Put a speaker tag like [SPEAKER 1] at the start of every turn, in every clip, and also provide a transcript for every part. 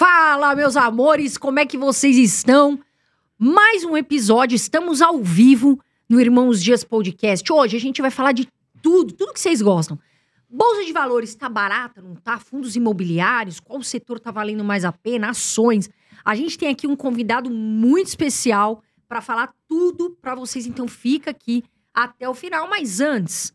[SPEAKER 1] Fala, meus amores, como é que vocês estão? Mais um episódio, estamos ao vivo no Irmãos Dias Podcast. Hoje a gente vai falar de tudo, tudo que vocês gostam. Bolsa de valores tá barata, não tá? Fundos imobiliários, qual setor tá valendo mais a pena? Ações. A gente tem aqui um convidado muito especial para falar tudo para vocês, então fica aqui até o final. Mas antes,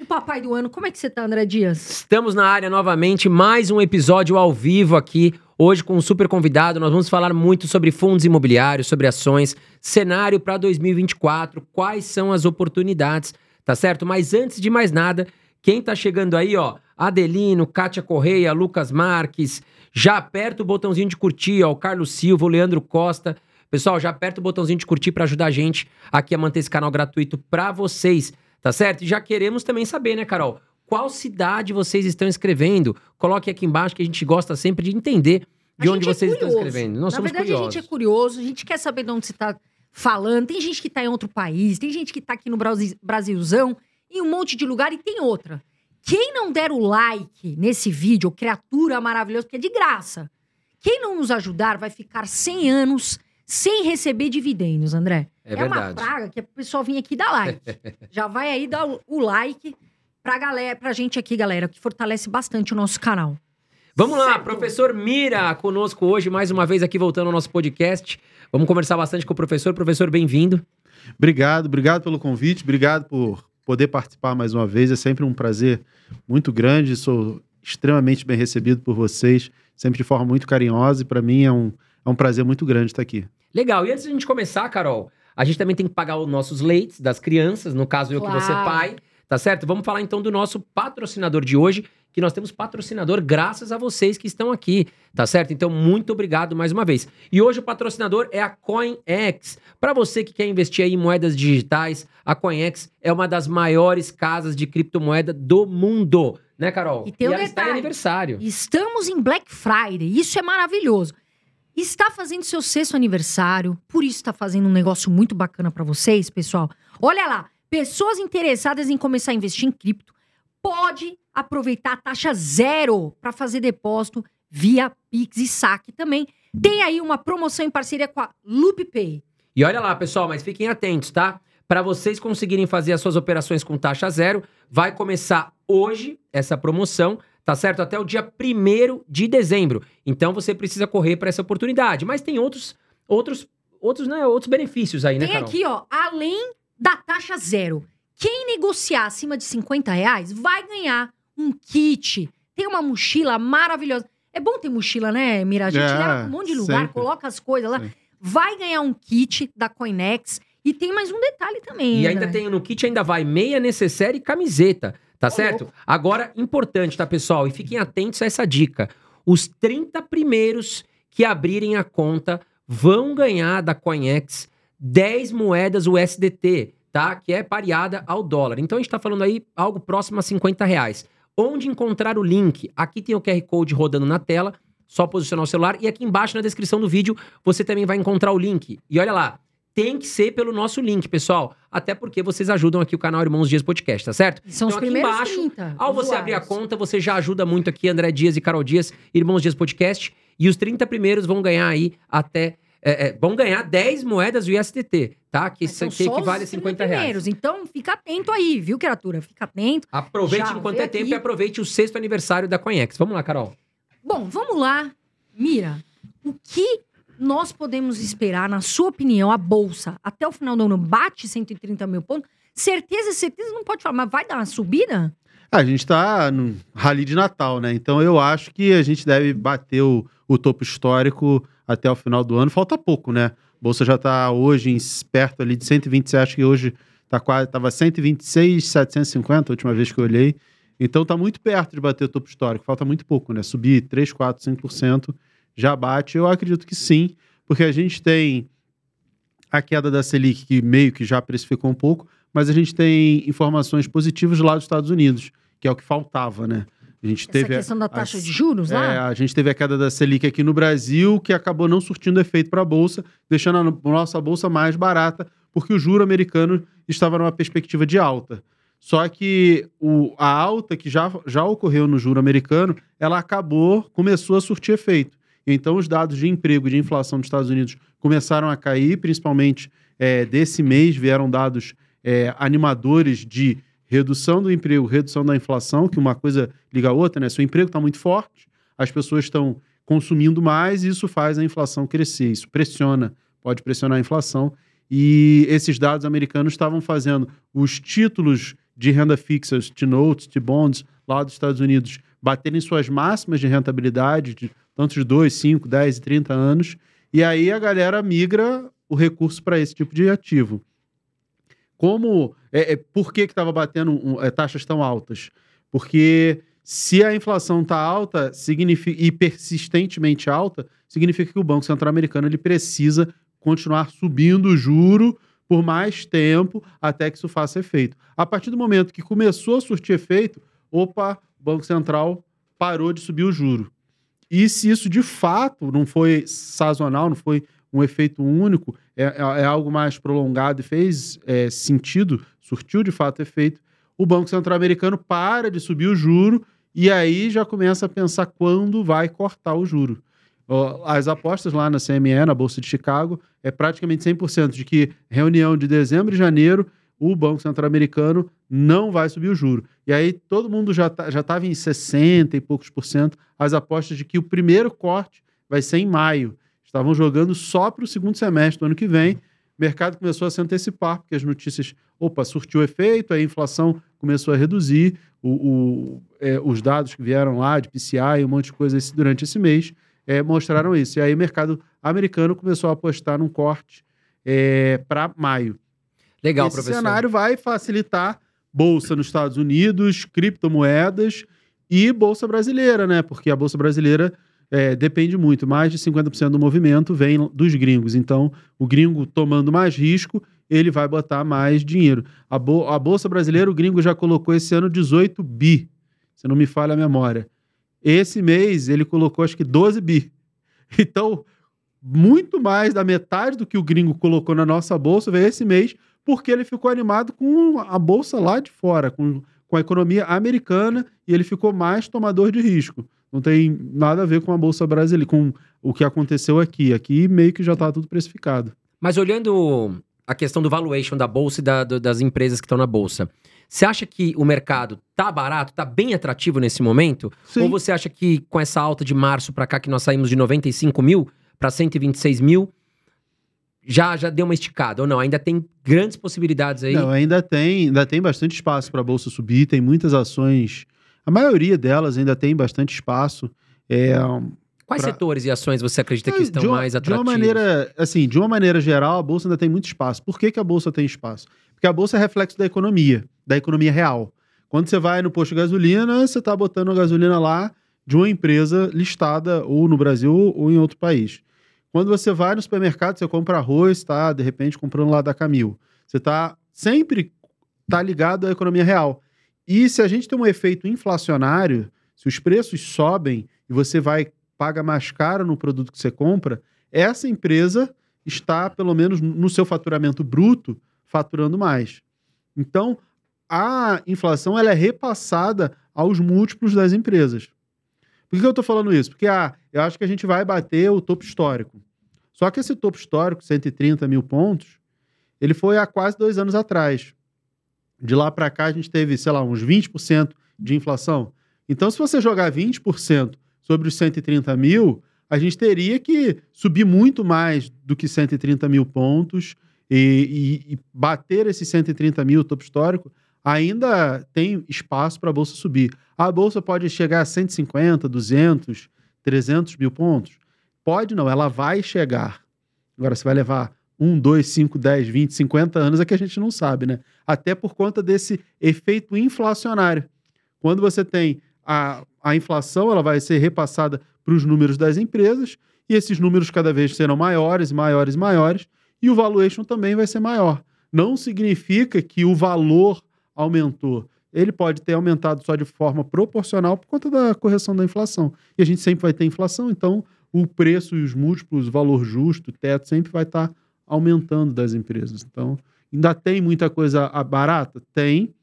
[SPEAKER 1] o papai do ano, como é que você tá, André Dias?
[SPEAKER 2] Estamos na área novamente, mais um episódio ao vivo aqui. Hoje com um super convidado, nós vamos falar muito sobre fundos imobiliários, sobre ações, cenário para 2024, quais são as oportunidades, tá certo? Mas antes de mais nada, quem tá chegando aí, ó, Adelino, Kátia Correia, Lucas Marques, já aperta o botãozinho de curtir, ó, o Carlos Silva, o Leandro Costa. Pessoal, já aperta o botãozinho de curtir para ajudar a gente aqui a manter esse canal gratuito para vocês, tá certo? E já queremos também saber, né, Carol? Qual cidade vocês estão escrevendo? Coloque aqui embaixo que a gente gosta sempre de entender de
[SPEAKER 1] A
[SPEAKER 2] onde
[SPEAKER 1] é
[SPEAKER 2] vocês estão
[SPEAKER 1] curioso.
[SPEAKER 2] escrevendo. Nós
[SPEAKER 1] Na
[SPEAKER 2] somos
[SPEAKER 1] verdade,
[SPEAKER 2] curiosos.
[SPEAKER 1] a gente é curioso, a gente quer saber de onde você tá falando. Tem gente que tá em outro país, tem gente que tá aqui no Brasi- Brasilzão, em um monte de lugar, e tem outra. Quem não der o like nesse vídeo, criatura maravilhosa, porque é de graça. Quem não nos ajudar vai ficar 100 anos sem receber dividendos, André.
[SPEAKER 2] É
[SPEAKER 1] uma
[SPEAKER 2] verdade.
[SPEAKER 1] praga que o pessoal vir aqui dar like. Já vai aí dar o- like pra galera, pra gente aqui, galera, que fortalece bastante o nosso canal.
[SPEAKER 2] Vamos lá,
[SPEAKER 1] Certo.
[SPEAKER 2] professor Mira conosco hoje, mais uma vez aqui voltando ao nosso podcast. Vamos conversar bastante com o professor. Professor, bem-vindo.
[SPEAKER 3] Obrigado, obrigado pelo convite, obrigado por poder participar mais uma vez. É sempre um prazer muito grande. Sou extremamente bem recebido por vocês, sempre de forma muito carinhosa, e para mim é um, é um prazer muito grande estar aqui.
[SPEAKER 2] Legal. E antes de a gente começar, Carol, a gente também tem que pagar os nossos leites das crianças, no caso eu que você
[SPEAKER 1] Claro.
[SPEAKER 2] pai, tá certo? Vamos falar então do nosso patrocinador de hoje, que nós temos patrocinador graças a vocês que estão aqui, tá certo? Então, muito obrigado mais uma vez. E hoje o patrocinador é a CoinX. Para você que quer investir aí em moedas digitais, a CoinX é uma das maiores casas de criptomoeda do mundo, né, Carol?
[SPEAKER 1] E tem um
[SPEAKER 2] ela está em
[SPEAKER 1] detalhe.
[SPEAKER 2] aniversário.
[SPEAKER 1] Estamos em Black Friday, isso é maravilhoso. Está fazendo seu sexto aniversário, por isso está fazendo um negócio muito bacana para vocês, pessoal. Olha lá, pessoas interessadas em começar a investir em cripto, pode aproveitar a taxa zero para fazer depósito via Pix e saque também. Tem aí uma promoção em parceria com a LoopPay.
[SPEAKER 2] E olha lá, pessoal, mas fiquem atentos, tá? Para vocês conseguirem fazer as suas operações com taxa zero, vai começar hoje essa promoção, tá certo? Até o dia 1 de dezembro. Então você precisa correr para essa oportunidade. Mas tem outros, outros, outros, né, outros benefícios aí, né,
[SPEAKER 1] Tem
[SPEAKER 2] Carol?
[SPEAKER 1] aqui, ó, além da taxa zero. Quem negociar acima de 50 reais vai ganhar um kit. Tem uma mochila maravilhosa. É bom ter mochila, né, Mira? A gente
[SPEAKER 3] É,
[SPEAKER 1] leva pra um monte de lugar,
[SPEAKER 3] sempre.
[SPEAKER 1] coloca as coisas lá.
[SPEAKER 3] Sim.
[SPEAKER 1] Vai ganhar um kit da Coinex. E tem mais um detalhe também.
[SPEAKER 2] E ainda
[SPEAKER 1] André.
[SPEAKER 2] tem no kit ainda vai meia necessaire e camiseta, tá certo? Agora, importante, tá, pessoal? E fiquem atentos a essa dica. Os 30 primeiros que abrirem a conta vão ganhar da CoinEx 10 moedas USDT, tá? Que é pareada ao dólar. Então a gente tá falando aí algo próximo a 50 reais. Onde encontrar o link? Aqui tem o QR Code rodando na tela, só posicionar o celular. E aqui embaixo na descrição do vídeo você também vai encontrar o link. E olha lá, tem que ser pelo nosso link, pessoal. Até porque vocês ajudam aqui o canal Irmãos Dias Podcast, tá certo?
[SPEAKER 1] São os
[SPEAKER 2] Então, aqui
[SPEAKER 1] primeiros
[SPEAKER 2] embaixo,
[SPEAKER 1] 30
[SPEAKER 2] Ao você abrir a
[SPEAKER 1] usuários.
[SPEAKER 2] conta, você já ajuda muito aqui André Dias e Carol Dias, Irmãos Dias Podcast. E os 30 primeiros vão ganhar aí até. é, é, vão ganhar 10 moedas USDT, tá? Que, isso aqui
[SPEAKER 1] os
[SPEAKER 2] equivale a
[SPEAKER 1] 30
[SPEAKER 2] 50 reais.
[SPEAKER 1] Então, fica atento aí, viu, criatura? Fica atento.
[SPEAKER 2] Aproveite
[SPEAKER 1] Já
[SPEAKER 2] enquanto é tempo
[SPEAKER 1] aqui.
[SPEAKER 2] e aproveite o sexto aniversário da Conhex. Vamos lá, Carol.
[SPEAKER 1] Bom, vamos lá. Mira, o que nós podemos esperar, na sua opinião, a Bolsa até o final do ano bate 130 mil pontos? Certeza, certeza não pode falar, mas vai dar uma subida?
[SPEAKER 3] Ah, a gente está no rally de Natal, né? Então eu acho que a gente deve bater o, o topo histórico até o final do ano. Falta pouco, né? A Bolsa já está hoje perto ali de 126, acho que hoje tá quase, tava 126, 750 a última vez que eu olhei. Então está muito perto de bater o topo histórico. Falta muito pouco, né? Subir 3, 4, 5% já bate. Eu acredito que sim, porque a gente tem a queda da Selic, que meio que já precificou um pouco, mas a gente tem informações positivas lá dos Estados Unidos, que é o que faltava, né? A gente
[SPEAKER 1] Essa
[SPEAKER 3] teve a-
[SPEAKER 1] questão da taxa
[SPEAKER 3] as-
[SPEAKER 1] de juros
[SPEAKER 3] é,
[SPEAKER 1] lá?
[SPEAKER 3] a gente teve a queda da Selic aqui no Brasil, que acabou não surtindo efeito para a Bolsa, deixando a no- nossa Bolsa mais barata, porque o juro americano estava numa perspectiva de alta. Só que o- a alta que já, já ocorreu no juro americano, ela acabou, começou a surtir efeito. Então, os dados de emprego e de inflação dos Estados Unidos começaram a cair, principalmente é, desse mês vieram dados é, animadores de redução do emprego, redução da inflação, que uma coisa liga a outra, né? Se o emprego está muito forte, as pessoas estão consumindo mais e isso faz a inflação crescer. Isso pressiona, pode pressionar a inflação. E esses dados americanos estavam fazendo os títulos de renda fixa, T-notes, T-bonds, lá dos Estados Unidos, baterem suas máximas de rentabilidade, de tanto de 2, 5, 10 e 30 anos. E aí a galera migra o recurso para esse tipo de ativo. Como é, é por que estava batendo um, é, taxas tão altas? Porque se a inflação está alta significa, e persistentemente alta, significa que o Banco Central Americano ele precisa continuar subindo o juro por mais tempo até que isso faça efeito. A partir do momento que começou a surtir efeito, opa, o Banco Central parou de subir o juro. E se isso de fato não foi sazonal, não foi um efeito único, é, é, é algo mais prolongado e fez é, sentido, surtiu de fato efeito, o Banco Central Americano para de subir o juro e aí já começa a pensar quando vai cortar o juro. As apostas lá na CME, na Bolsa de Chicago, é praticamente 100% de que reunião de dezembro e janeiro o Banco Central Americano não vai subir o juro. E aí todo mundo já tá, já estava em 60 e poucos por cento as apostas de que o primeiro corte vai ser em maio. Estavam jogando só para o segundo semestre do ano que vem. O mercado começou a se antecipar, porque as notícias, opa, surtiu efeito, a inflação começou a reduzir, o, o é, os dados que vieram lá de PCI e um monte de coisa esse, durante esse mês é, mostraram isso. E aí o mercado americano começou a apostar num corte é, para maio.
[SPEAKER 2] Legal,
[SPEAKER 3] Esse
[SPEAKER 2] professor.
[SPEAKER 3] cenário vai facilitar bolsa nos Estados Unidos, criptomoedas e bolsa brasileira, né? Porque a bolsa brasileira é, depende muito. Mais de 50% do movimento vem dos gringos. Então, o gringo tomando mais risco, ele vai botar mais dinheiro. A, a bolsa brasileira, o gringo já colocou esse ano 18 bi, se não me falha a memória. Esse mês ele colocou acho que 12 bi. Então, muito mais da metade do que o gringo colocou na nossa bolsa veio esse mês, porque ele ficou animado com a bolsa lá de fora, com, com a economia americana, e ele ficou mais tomador de risco. Não tem nada a ver com a bolsa brasileira, com o que aconteceu aqui. Aqui meio que já está tudo precificado.
[SPEAKER 2] Mas olhando a questão do valuation da bolsa e da, do, das empresas que estão na bolsa, você acha que o mercado tá barato, tá bem atrativo nesse momento?
[SPEAKER 3] Sim.
[SPEAKER 2] Ou você acha que com essa alta de março para cá, que nós saímos de 95 mil para 126 mil, já, já deu uma esticada? Ou não? Ainda tem grandes possibilidades aí?
[SPEAKER 3] Não, ainda tem, ainda tem bastante espaço para a bolsa subir, tem muitas ações. A maioria delas ainda tem bastante espaço. É,
[SPEAKER 2] Quais
[SPEAKER 3] pra-
[SPEAKER 2] setores e ações você acredita que estão
[SPEAKER 3] de uma,
[SPEAKER 2] mais
[SPEAKER 3] de
[SPEAKER 2] atrativos?
[SPEAKER 3] uma maneira, assim, de uma maneira geral, a bolsa ainda tem muito espaço. Por que, que a bolsa tem espaço? Porque a bolsa é reflexo da economia, da economia real. Quando você vai no posto de gasolina, você está botando a gasolina lá de uma empresa listada ou no Brasil ou em outro país. Quando você vai no supermercado, você compra arroz, tá, de repente comprando lá da Camil. Você tá sempre tá ligado à economia real. E se a gente tem um efeito inflacionário, se os preços sobem e você vai paga mais caro no produto que você compra, essa empresa está, pelo menos no seu faturamento bruto, faturando mais. Então, a inflação ela é repassada aos múltiplos das empresas. Por que eu estou falando isso? Porque ah, eu acho que a gente vai bater o topo histórico. Só que esse topo histórico, 130 mil pontos, ele foi há quase dois anos atrás. De lá para cá, a gente teve, sei lá, uns 20% de inflação. Então, se você jogar 20% sobre os 130 mil, a gente teria que subir muito mais do que 130 mil pontos e, e- e bater esses 130 mil topo histórico. Ainda tem espaço para a bolsa subir. A bolsa pode chegar a 150, 200, 300 mil pontos? Pode não, ela vai chegar. Agora, se vai levar 1, 2, 5, 10, 20, 50 anos é que a gente não sabe, né? Até por conta desse efeito inflacionário. Quando você tem a, a inflação, ela vai ser repassada para os números das empresas, e esses números cada vez serão maiores, maiores, maiores, e o valuation também vai ser maior. Não significa que o valor aumentou. Ele pode ter aumentado só de forma proporcional por conta da correção da inflação. E a gente sempre vai ter inflação, então o preço e os múltiplos, o valor justo, o teto, sempre vai estar aumentando das empresas. Então, ainda tem muita coisa barata? Tem.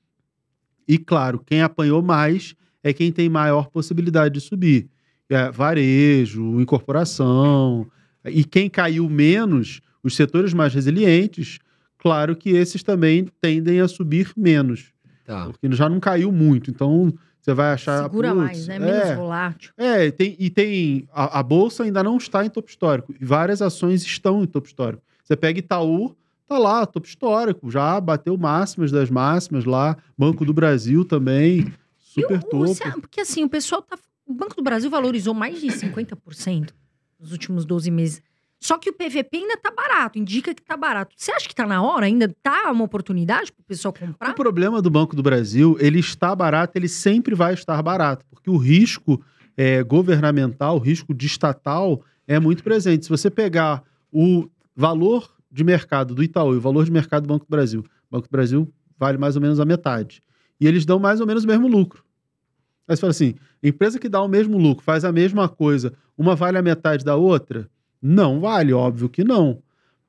[SPEAKER 3] E claro, quem apanhou mais é quem tem maior possibilidade de subir. é, varejo, incorporação. E quem caiu menos, os setores mais resilientes, claro que esses também tendem a subir menos.
[SPEAKER 2] Tá.
[SPEAKER 3] Porque já não caiu muito. Então, você vai achar.
[SPEAKER 1] Segura mais, né? Menos
[SPEAKER 3] é,
[SPEAKER 1] volátil.
[SPEAKER 3] é, e tem, e tem a, a bolsa ainda não está em topo histórico. E várias ações estão em topo histórico. Você pega Itaú, tá lá, topo histórico, já bateu máximas das máximas lá. Banco do Brasil também, super
[SPEAKER 1] o-
[SPEAKER 3] topo.
[SPEAKER 1] porque assim, o pessoal tá. O Banco do Brasil valorizou mais de 50% nos últimos 12 meses. Só que o PVP ainda tá barato, indica que tá barato. Você acha que tá na hora? Ainda tá uma oportunidade pessoal
[SPEAKER 3] O
[SPEAKER 1] comprar?
[SPEAKER 3] problema do Banco do Brasil, ele está barato, ele sempre vai estar barato, porque o risco é, governamental, o risco de estatal é muito presente. Se você pegar o valor de mercado do Itaú e o valor de mercado do Banco do Brasil, o Banco do Brasil vale mais ou menos a metade. E eles dão mais ou menos o mesmo lucro. Aí você fala assim, empresa que dá o mesmo lucro, faz a mesma coisa, uma vale a metade da outra? Não vale, óbvio que não.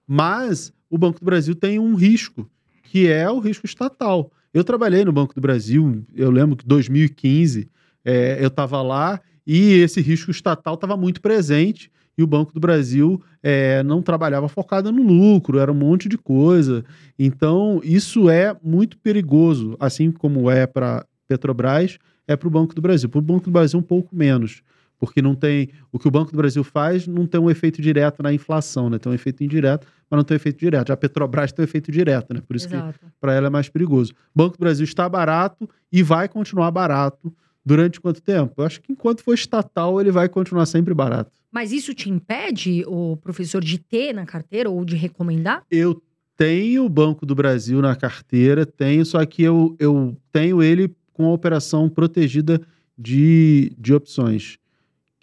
[SPEAKER 3] Mas o Banco do Brasil tem um risco, que é o risco estatal. Eu trabalhei no Banco do Brasil, eu lembro que em 2015 é, eu estava lá e esse risco estatal estava muito presente e o Banco do Brasil é, não trabalhava focado no lucro, era um monte de coisa. Então, isso é muito perigoso, assim como é para Petrobras, é para o Banco do Brasil. Para o Banco do Brasil, um pouco menos, porque não tem. O que o Banco do Brasil faz não tem um efeito direto na inflação, né? Tem um efeito indireto, mas não tem um efeito direto. Já a Petrobras tem um efeito direto, né? Por isso que
[SPEAKER 1] Exato.
[SPEAKER 3] para ela é mais perigoso. O Banco do Brasil está barato e vai continuar barato durante quanto tempo? Eu acho que enquanto for estatal, ele vai continuar sempre barato.
[SPEAKER 1] Mas isso te impede, o professor, de ter na carteira ou de recomendar?
[SPEAKER 3] Eu tenho o Banco do Brasil na carteira, tenho, só que eu, eu tenho ele com a operação protegida de, de opções.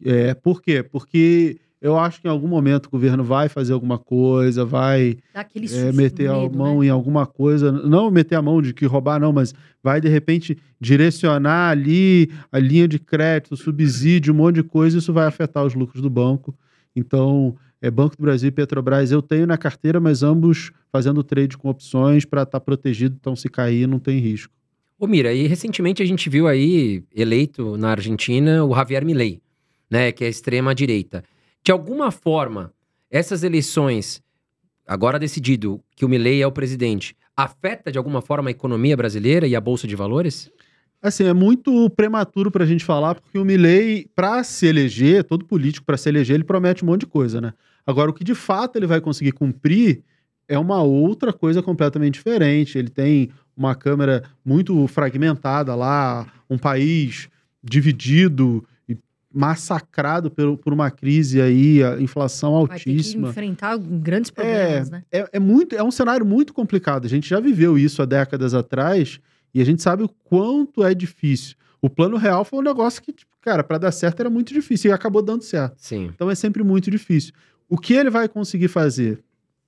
[SPEAKER 3] É, por quê? Porque eu acho que em algum momento o governo vai fazer alguma coisa, vai
[SPEAKER 1] Dá aquele
[SPEAKER 3] é,
[SPEAKER 1] susto,
[SPEAKER 3] meter a
[SPEAKER 1] medo,
[SPEAKER 3] mão
[SPEAKER 1] né?
[SPEAKER 3] em alguma coisa, não meter a mão de que roubar, não, mas vai de repente direcionar ali a linha de crédito, subsídio, um monte de coisa, isso vai afetar os lucros do banco. Então, é Banco do Brasil e Petrobras eu tenho na carteira, mas ambos fazendo trade com opções para estar protegido, então se cair não tem risco.
[SPEAKER 2] Ô Mira, e recentemente a gente viu aí, eleito na Argentina, o Javier Milei, né, que é a extrema direita. De alguma forma, essas eleições, agora decidido que o Milei é o presidente, afeta de alguma forma a economia brasileira e a bolsa de valores?
[SPEAKER 3] Assim, é muito prematuro para a gente falar, porque o Milley, para se eleger, todo político para se eleger, ele promete um monte de coisa, né? Agora, o que de fato ele vai conseguir cumprir é uma outra coisa completamente diferente. Ele tem uma Câmara muito fragmentada lá, um país dividido massacrado por, por uma crise aí, a inflação
[SPEAKER 1] Vai ter que
[SPEAKER 3] altíssima.
[SPEAKER 1] enfrentar grandes
[SPEAKER 3] É,
[SPEAKER 1] problemas, né?
[SPEAKER 3] é, é muito, é um cenário muito complicado. A gente já viveu isso há décadas atrás e a gente sabe o quanto é difícil. O plano real foi um negócio que, tipo, cara, para dar certo era muito difícil e acabou dando certo.
[SPEAKER 2] Sim.
[SPEAKER 3] Então é sempre muito difícil. O que ele vai conseguir fazer?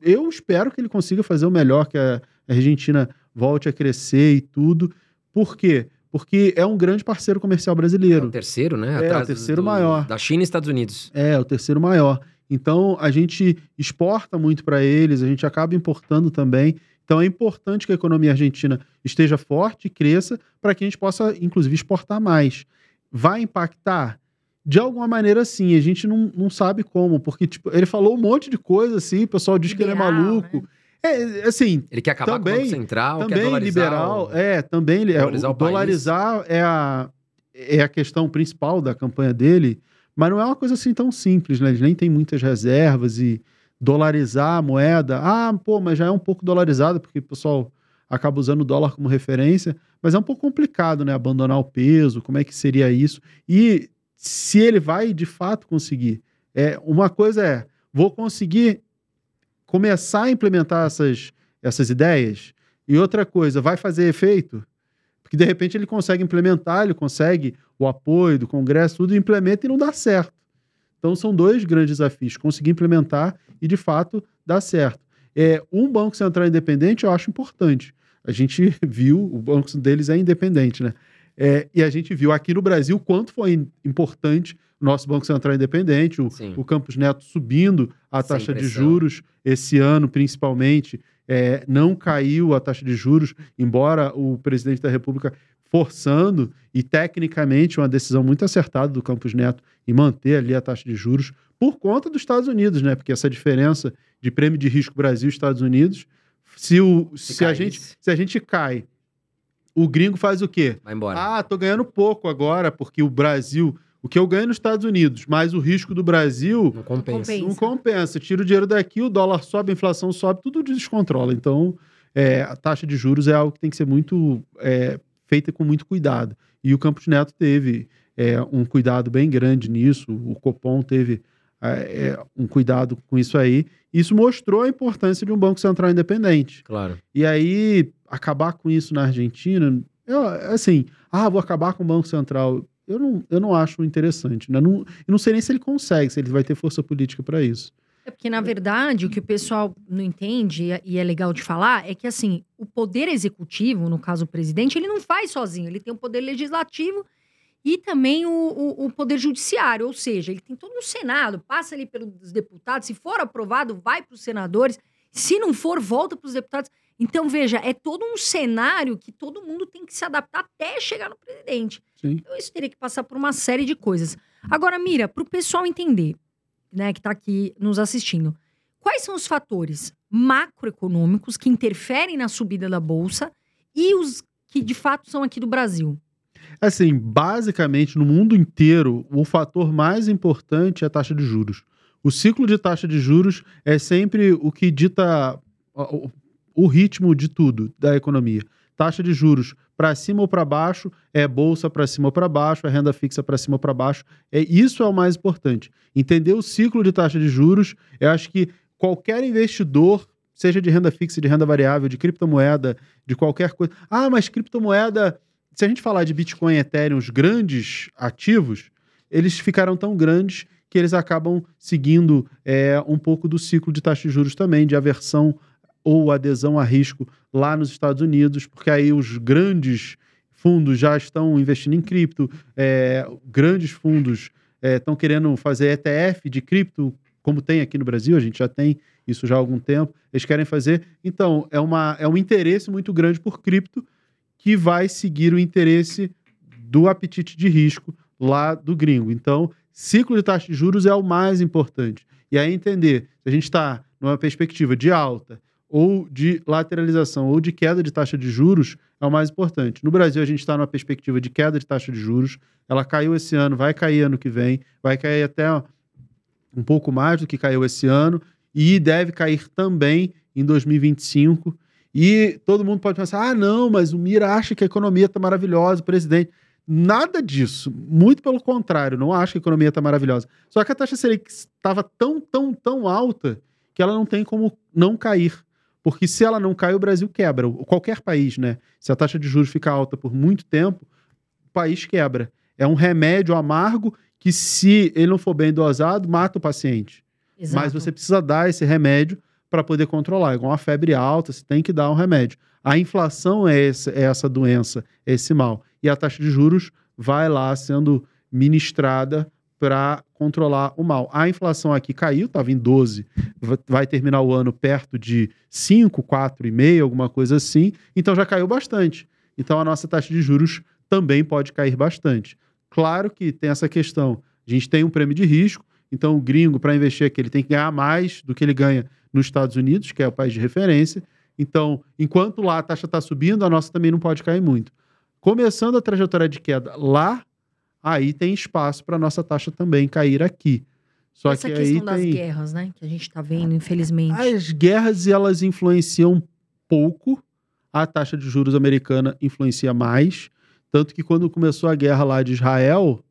[SPEAKER 3] Eu espero que ele consiga fazer o melhor, que a Argentina volte a crescer e tudo. Por quê? Porque é um grande parceiro comercial
[SPEAKER 2] É o
[SPEAKER 3] brasileiro.
[SPEAKER 2] terceiro, né?
[SPEAKER 3] É,
[SPEAKER 2] Atrás
[SPEAKER 3] o terceiro
[SPEAKER 2] do-
[SPEAKER 3] maior.
[SPEAKER 2] Da China e Estados Unidos.
[SPEAKER 3] É, o terceiro maior. Então, a gente exporta muito para eles, a gente acaba importando também. Então, é importante que a economia argentina esteja forte e cresça para que a gente possa, inclusive, exportar mais. Vai impactar? De alguma maneira, sim. A gente não, não sabe como, porque tipo, ele falou um monte de coisa assim, o pessoal diz que ele é maluco.
[SPEAKER 1] né?
[SPEAKER 3] É, assim,
[SPEAKER 2] Ele quer acabar com o
[SPEAKER 3] Também-
[SPEAKER 2] Banco Central, quer
[SPEAKER 3] também
[SPEAKER 2] dolarizar
[SPEAKER 3] liberal,
[SPEAKER 2] o-
[SPEAKER 3] é, também ele- é,
[SPEAKER 2] dolarizar
[SPEAKER 3] o
[SPEAKER 2] o
[SPEAKER 3] dolarizar é a, é a questão principal da campanha dele, mas não é uma coisa assim tão simples, né? Eles nem têm muitas reservas e dolarizar a moeda, ah, pô, mas já é um pouco dolarizado, porque o pessoal acaba usando o dólar como referência, mas é um pouco complicado, né? Abandonar o peso, como é que seria isso? E se ele vai de fato conseguir, é, uma coisa é, vou conseguir começar a implementar essas, essas ideias, e outra coisa, vai fazer efeito? Porque de repente ele consegue implementar, ele consegue o apoio do Congresso, tudo, implementa e não dá certo. Então são dois grandes desafios: conseguir implementar e de fato dar certo. É, um Banco Central independente eu acho importante. A gente viu, o banco deles é independente, né? É, e a gente viu aqui no Brasil quanto foi im- importante nosso Banco Central independente, o, o Campos Neto subindo a
[SPEAKER 2] Sem
[SPEAKER 3] taxa de juros esse ano, principalmente. É, não caiu a taxa de juros, embora o presidente da República forçando e tecnicamente uma decisão muito acertada do Campos Neto em manter ali a taxa de juros por conta dos Estados Unidos, né? Porque essa diferença de prêmio de risco Brasil e Estados Unidos, se, o, se,
[SPEAKER 2] Se
[SPEAKER 3] a, gente, se a gente cai, o gringo faz o quê?
[SPEAKER 2] Vai embora.
[SPEAKER 3] Ah, tô ganhando pouco agora, porque o Brasil, o que eu ganho nos Estados Unidos, mais o risco do Brasil,
[SPEAKER 2] não compensa.
[SPEAKER 1] compensa.
[SPEAKER 3] não compensa. Tira o dinheiro daqui, o dólar sobe, a inflação sobe, tudo descontrola. Então, é, a taxa de juros é algo que tem que ser muito é, feita com muito cuidado. E o Campos Neto teve é, um cuidado bem grande nisso, o Copom teve é, é, um cuidado com isso aí. Isso mostrou a importância de um Banco Central independente.
[SPEAKER 2] Claro.
[SPEAKER 3] E aí, acabar com isso na Argentina, eu, assim, ah, vou acabar com o Banco Central. Eu não, eu não acho interessante. Né? Não, eu não sei nem se ele consegue, se ele vai ter força política para isso.
[SPEAKER 1] É porque, na verdade, o que o pessoal não entende, e é- e é legal de falar, é que, assim, o poder executivo, no caso o presidente, ele não faz sozinho. Ele tem o poder legislativo e também o, o- o poder judiciário. Ou seja, ele tem todo um Senado, passa ali pelos deputados. Se for aprovado, vai para os senadores. Se não for, volta para os deputados. Então, veja, é todo um cenário que todo mundo tem que se adaptar até chegar no presidente.
[SPEAKER 3] Sim.
[SPEAKER 1] Então, isso teria que passar por uma série de coisas. Agora, Mira, para o pessoal entender, né, que está aqui nos assistindo, quais são os fatores macroeconômicos que interferem na subida da bolsa e os que de fato são aqui do Brasil?
[SPEAKER 3] Assim, basicamente, no mundo inteiro, o fator mais importante é a taxa de juros. O ciclo de taxa de juros é sempre o que dita o, ritmo de tudo da economia. Taxa de juros para cima ou para baixo, é bolsa para cima ou para baixo, é renda fixa para cima ou para baixo. É isso é o mais importante. Entender o ciclo de taxa de juros, eu acho que qualquer investidor, seja de renda fixa, de renda variável, de criptomoeda, de qualquer coisa. Ah, mas criptomoeda se a gente falar de Bitcoin e Ethereum, os grandes ativos, eles ficaram tão grandes que eles acabam seguindo é, um pouco do ciclo de taxa de juros também, de aversão ou adesão a risco lá nos Estados Unidos, porque aí os grandes fundos já estão investindo em cripto, é, grandes fundos é, estão querendo fazer ETF de cripto, como tem aqui no Brasil, a gente já tem isso já há algum tempo, eles querem fazer. Então, é, uma, é um interesse muito grande por cripto, que vai seguir o interesse do apetite de risco lá do gringo. Então, ciclo de taxa de juros é o mais importante. E aí entender se a gente está numa perspectiva de alta ou de lateralização ou de queda de taxa de juros é o mais importante. No Brasil, a gente está numa perspectiva de queda de taxa de juros. Ela caiu esse ano, vai cair ano que vem, vai cair até um pouco mais do que caiu esse ano e deve cair também em 2025. E todo mundo pode pensar: ah, não, mas o Mira acha que a economia está maravilhosa, presidente. Nada disso. Muito pelo contrário, não acho que a economia está maravilhosa. Só que a taxa Selic estava tão, tão, tão alta que ela não tem como não cair. Porque se ela não cai, o Brasil quebra. Qualquer país, né? Se a taxa de juros fica alta por muito tempo, o país quebra. É um remédio amargo que, se ele não for bem dosado, mata o paciente. Mas você precisa dar esse remédio para poder controlar. Igual uma febre alta, você tem que dar um remédio. A inflação é, esse- é essa doença, é esse mal. E a taxa de juros vai lá sendo ministrada para controlar o mal. A inflação aqui caiu, estava em 12, va- vai terminar o ano perto de 5, 4,5, alguma coisa assim. Então já caiu bastante. Então a nossa taxa de juros também pode cair bastante. Claro que tem essa questão. A gente tem um prêmio de risco, então o gringo, para investir aqui, ele tem que ganhar mais do que ele ganha nos Estados Unidos, que é o país de referência. Então, enquanto lá a taxa está subindo, a nossa também não pode cair muito. Começando a trajetória de queda lá, aí tem espaço para a nossa taxa também cair aqui. Só
[SPEAKER 1] Essa
[SPEAKER 3] que
[SPEAKER 1] questão
[SPEAKER 3] aí
[SPEAKER 1] das
[SPEAKER 3] tem.
[SPEAKER 1] guerras, né? Que a gente tá vendo, infelizmente.
[SPEAKER 3] As guerras elas influenciam pouco, a taxa de juros americana influencia mais. Tanto que quando começou a guerra lá de Israel,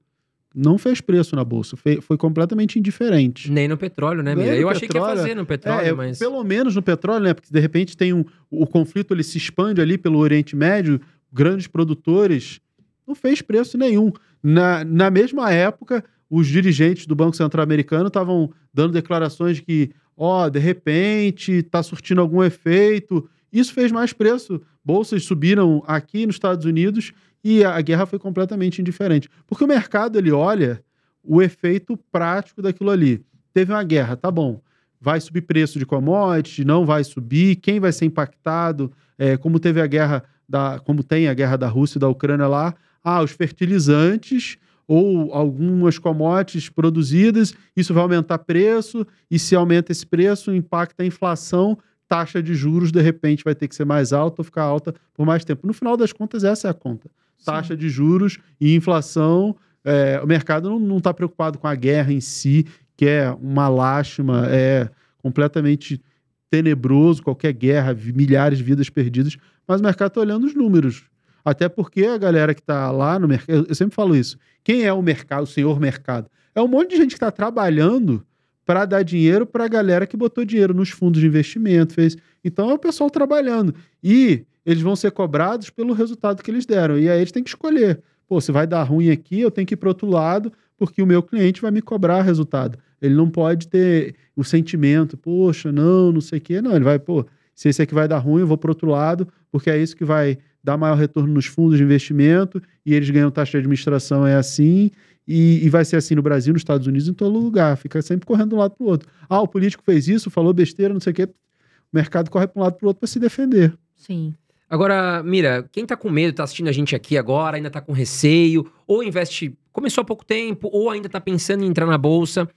[SPEAKER 3] não fez preço na bolsa, foi completamente indiferente.
[SPEAKER 2] Nem no petróleo, né,
[SPEAKER 3] Nem
[SPEAKER 2] Mira? Eu achei que ia
[SPEAKER 3] petróleo.
[SPEAKER 2] fazer no petróleo,
[SPEAKER 3] É,
[SPEAKER 2] mas.
[SPEAKER 3] Pelo menos no petróleo, né? Porque de repente tem um. O conflito ele se expande ali pelo Oriente Médio, grandes produtores. Não fez preço nenhum. Na, na mesma época, os dirigentes do Banco Central Americano estavam dando declarações de que, ó, de repente está surtindo algum efeito. Isso fez mais preço. Bolsas subiram aqui nos Estados Unidos e a guerra foi completamente indiferente. Porque o mercado ele olha o efeito prático daquilo ali. Teve uma guerra, tá bom. Vai subir preço de commodities, não vai subir, quem vai ser impactado, é, como teve a guerra da, como tem a guerra da Rússia e da Ucrânia lá, ah, os fertilizantes ou algumas commodities produzidas, isso vai aumentar preço, e se aumenta esse preço, impacta a inflação, taxa de juros de repente vai ter que ser mais alta ou ficar alta por mais tempo. No final das contas, essa é a conta. Taxa de juros e inflação. é, o mercado não está preocupado com a guerra em si, que é uma lástima, é completamente tenebroso, qualquer guerra, milhares de vidas perdidas, mas o mercado está olhando os números. Até porque a galera que está lá no mercado, eu- sempre falo isso, quem é o mercado, o senhor mercado? É um monte de gente que está trabalhando para dar dinheiro para a galera que botou dinheiro nos fundos de investimento, fez. Então é o pessoal trabalhando. E eles vão ser cobrados pelo resultado que eles deram. E aí eles têm que escolher. Pô, se vai dar ruim aqui, eu tenho que ir para outro lado, porque o meu cliente vai me cobrar resultado. Ele não pode ter o sentimento, poxa, não, não sei o quê. Não, ele vai, pô, se esse aqui vai dar ruim, eu vou para outro lado, porque é isso que vai dar maior retorno nos fundos de investimento, e eles ganham taxa de administração, é assim, e, e vai ser assim no Brasil, nos Estados Unidos, em todo lugar. Fica sempre correndo de um lado para o outro. Ah, o político fez isso, falou besteira, não sei o quê. O mercado corre para um lado para o outro para se defender.
[SPEAKER 1] Sim.
[SPEAKER 2] Agora, Mira, quem tá com medo, tá assistindo a gente aqui agora, ainda tá com receio, ou investe, começou há pouco tempo, ou ainda tá pensando em entrar na bolsa,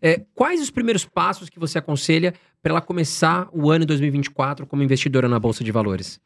[SPEAKER 2] é, quais os primeiros passos que você aconselha para ela começar o ano 2024 como investidora na bolsa de valores?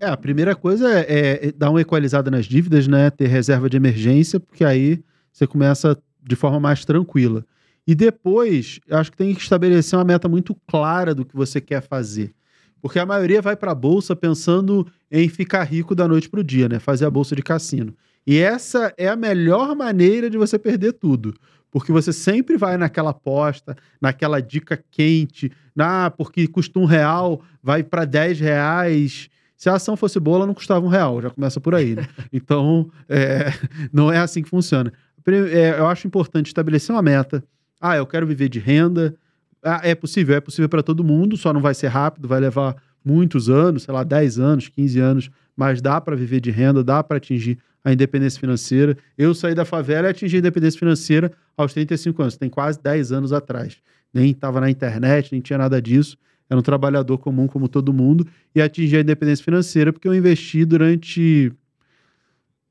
[SPEAKER 3] É, a primeira coisa é, é dar uma equalizada nas dívidas, né? Ter reserva de emergência, porque aí você começa de forma mais tranquila. E depois, acho que tem que estabelecer uma meta muito clara do que você quer fazer. Porque a maioria vai para a bolsa pensando em ficar rico da noite para o dia, né? Fazer a bolsa de cassino. E essa é a melhor maneira de você perder tudo. Porque você sempre vai naquela aposta, naquela dica quente, ah, porque custa um real, vai para 10 reais. Se a ação fosse boa, ela não custava um real, já começa por aí. Né? Então, é, não é assim que funciona. É, eu acho importante estabelecer uma meta. Ah, eu quero viver de renda. Ah, é possível, é possível para todo mundo, só não vai ser rápido, vai levar muitos anos, sei lá, 10 anos, 15 anos, mas dá para viver de renda, dá para atingir a independência financeira. Eu saí da favela e atingi a independência financeira aos 35 anos, tem quase 10 anos atrás. Nem estava na internet, nem tinha nada disso. Era um trabalhador comum como todo mundo e atingi a independência financeira porque eu investi durante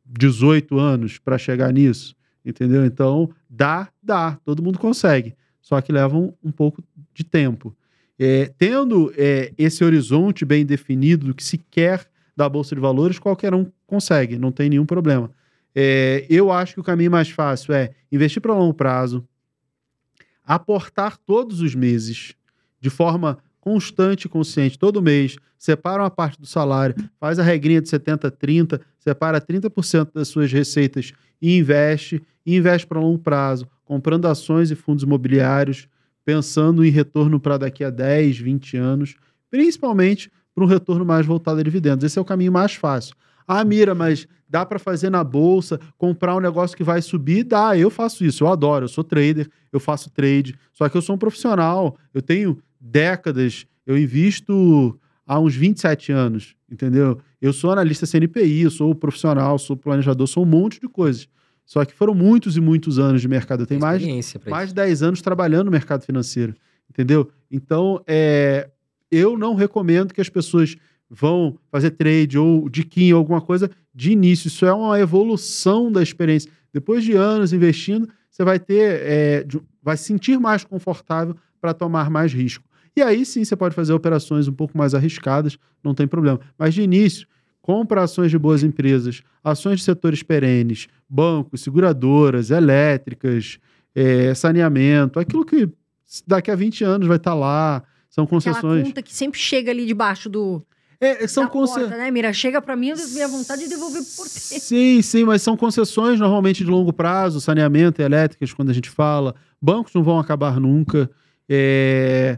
[SPEAKER 3] 18 anos para chegar nisso, entendeu? Então, dá, dá, todo mundo consegue, só que leva um, um pouco de tempo. É, tendo é, esse horizonte bem definido do que se quer da Bolsa de Valores, qualquer um consegue, não tem nenhum problema. É, eu acho que o caminho mais fácil é investir para longo prazo, aportar todos os meses, de forma constante e consciente, todo mês, separa uma parte do salário, faz a regrinha de 70, 30, separa 30% das suas receitas e investe, e investe para longo prazo, comprando ações e fundos imobiliários, pensando em retorno para daqui a 10, 20 anos, principalmente para um retorno mais voltado a dividendos. Esse é o caminho mais fácil. Ah, Mira, mas dá para fazer na bolsa, comprar um negócio que vai subir? Dá, eu faço isso, eu adoro, eu sou trader, eu faço trade, só que eu sou um profissional, eu tenho décadas, eu invisto há uns 27 anos, entendeu? Eu sou analista CNPI, eu sou profissional, sou planejador, sou um monte de coisas. Só que foram muitos e muitos anos de mercado. Eu tenho mais, mais de 10 anos trabalhando no mercado financeiro, entendeu? Então, é, eu não recomendo que as pessoas vão fazer trade ou diquinho, alguma coisa de início. Isso é uma evolução da experiência. Depois de anos investindo, você vai ter, é, vai se sentir mais confortável para tomar mais risco. E aí sim você pode fazer operações um pouco mais arriscadas, não tem problema. Mas de início, compra ações de boas empresas, ações de setores perenes, bancos, seguradoras, elétricas, é, saneamento, aquilo que daqui a 20 anos vai estar lá, são
[SPEAKER 1] Aquela
[SPEAKER 3] concessões.
[SPEAKER 1] conta que sempre chega ali debaixo do
[SPEAKER 3] É, são
[SPEAKER 1] da
[SPEAKER 3] conce-
[SPEAKER 1] porta, né, Mira? Chega pra mim, eu minha vontade de devolver por ter.
[SPEAKER 3] Sim, sim, mas são concessões normalmente de longo prazo, saneamento, elétricas, quando a gente fala. Bancos não vão acabar nunca. É,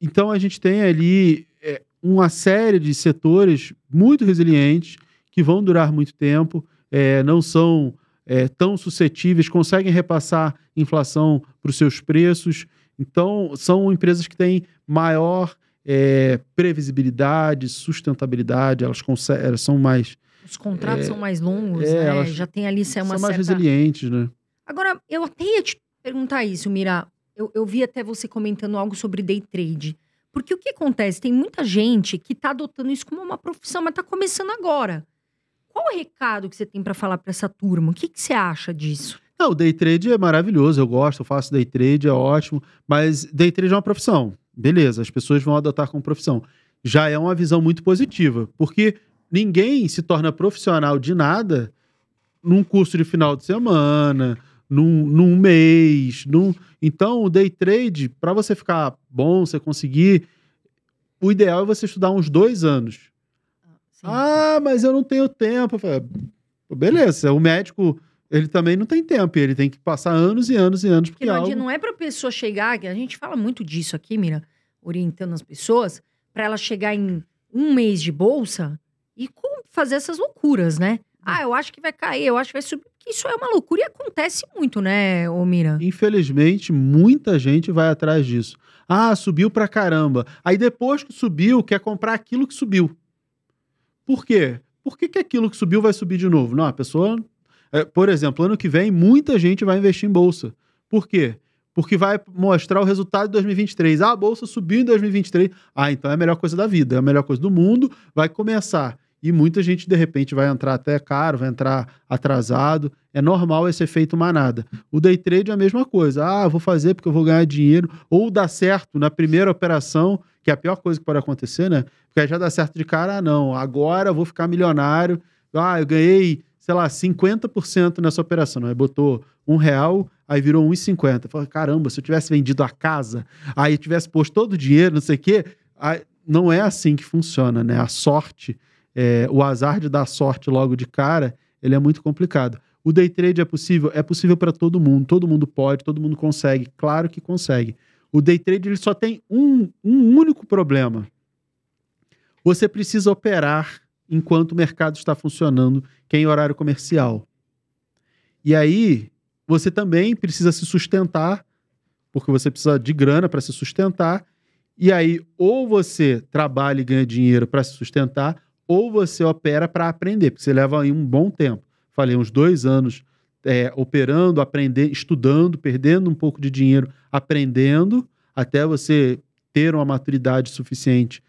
[SPEAKER 3] Então a gente tem ali é, uma série de setores muito resilientes que vão durar muito tempo, é, não são é, tão suscetíveis, conseguem repassar inflação para os seus preços. Então, são empresas que têm maior é, previsibilidade, sustentabilidade, elas, elas são mais
[SPEAKER 1] Os contratos são mais longos,
[SPEAKER 3] é,
[SPEAKER 1] né?
[SPEAKER 3] elas
[SPEAKER 1] Já tem ali é uma
[SPEAKER 3] são mais
[SPEAKER 1] certa...
[SPEAKER 3] resilientes, né?
[SPEAKER 1] Agora, eu até ia te perguntar isso, Mira. Eu, eu vi até você comentando algo sobre day trade. Porque o que acontece? Tem muita gente que tá adotando isso como uma profissão, mas tá começando agora. Qual o recado que você tem pra falar pra essa turma? O que, que você acha disso?
[SPEAKER 3] Não, o day trade é maravilhoso, eu gosto, eu faço day trade, é ótimo, mas day trade é uma profissão. Beleza, as pessoas vão adotar como profissão. Já é uma visão muito positiva, porque ninguém se torna profissional de nada num curso de final de semana, num, num mês. Num... Então, o day trade, para você ficar bom, você conseguir, o ideal é você estudar uns dois anos.
[SPEAKER 1] Sim.
[SPEAKER 3] Ah, mas eu não tenho tempo. Beleza, o médico, ele também não tem tempo, e ele tem que passar anos e anos e anos, porque
[SPEAKER 1] Porque não,
[SPEAKER 3] é algo...
[SPEAKER 1] não é pra pessoa chegar, que a gente fala muito disso aqui, Mira, orientando as pessoas, pra ela chegar em um mês de bolsa e fazer essas loucuras, né? Ah, eu acho que vai cair, eu acho que vai subir. Isso é uma loucura e acontece muito, né, ô Mira?
[SPEAKER 3] Infelizmente, muita gente vai atrás disso. Ah, subiu pra caramba. Aí depois que subiu, quer comprar aquilo que subiu. Por quê? Por que, que aquilo que subiu vai subir de novo? Não, a pessoa. é, por exemplo, ano que vem, muita gente vai investir em bolsa. Por quê? Porque vai mostrar o resultado de 2023. Ah, a bolsa subiu em 2023. Ah, então é a melhor coisa da vida, é a melhor coisa do mundo. Vai começar. E muita gente, de repente, vai entrar até caro, vai entrar atrasado. É normal esse efeito manada. O day trade é a mesma coisa. Ah, vou fazer porque eu vou ganhar dinheiro. Ou dá certo na primeira operação, que é a pior coisa que pode acontecer, né? Porque aí já dá certo de cara, ah, não, agora eu vou ficar milionário. Ah, eu ganhei, sei lá, 50% nessa operação. Aí botou um real, aí virou 1,50. Fala, caramba, se eu tivesse vendido a casa, aí tivesse posto todo o dinheiro, não sei o quê. Aí, não é assim que funciona, né? A sorte, é, o azar de dar sorte logo de cara, ele é muito complicado. O day trade é possível? É possível para todo mundo. Todo mundo pode, todo mundo consegue. Claro que consegue. O day trade ele só tem um, um único problema. Você precisa operar enquanto o mercado está funcionando, que é em horário comercial. E aí, você também precisa se sustentar, porque você precisa de grana para se sustentar. E aí, ou você trabalha e ganha dinheiro para se sustentar, ou você opera para aprender, porque você leva aí um bom tempo. Falei, uns dois anos é, operando, aprendendo, estudando, perdendo um pouco de dinheiro, aprendendo, até você ter uma maturidade suficiente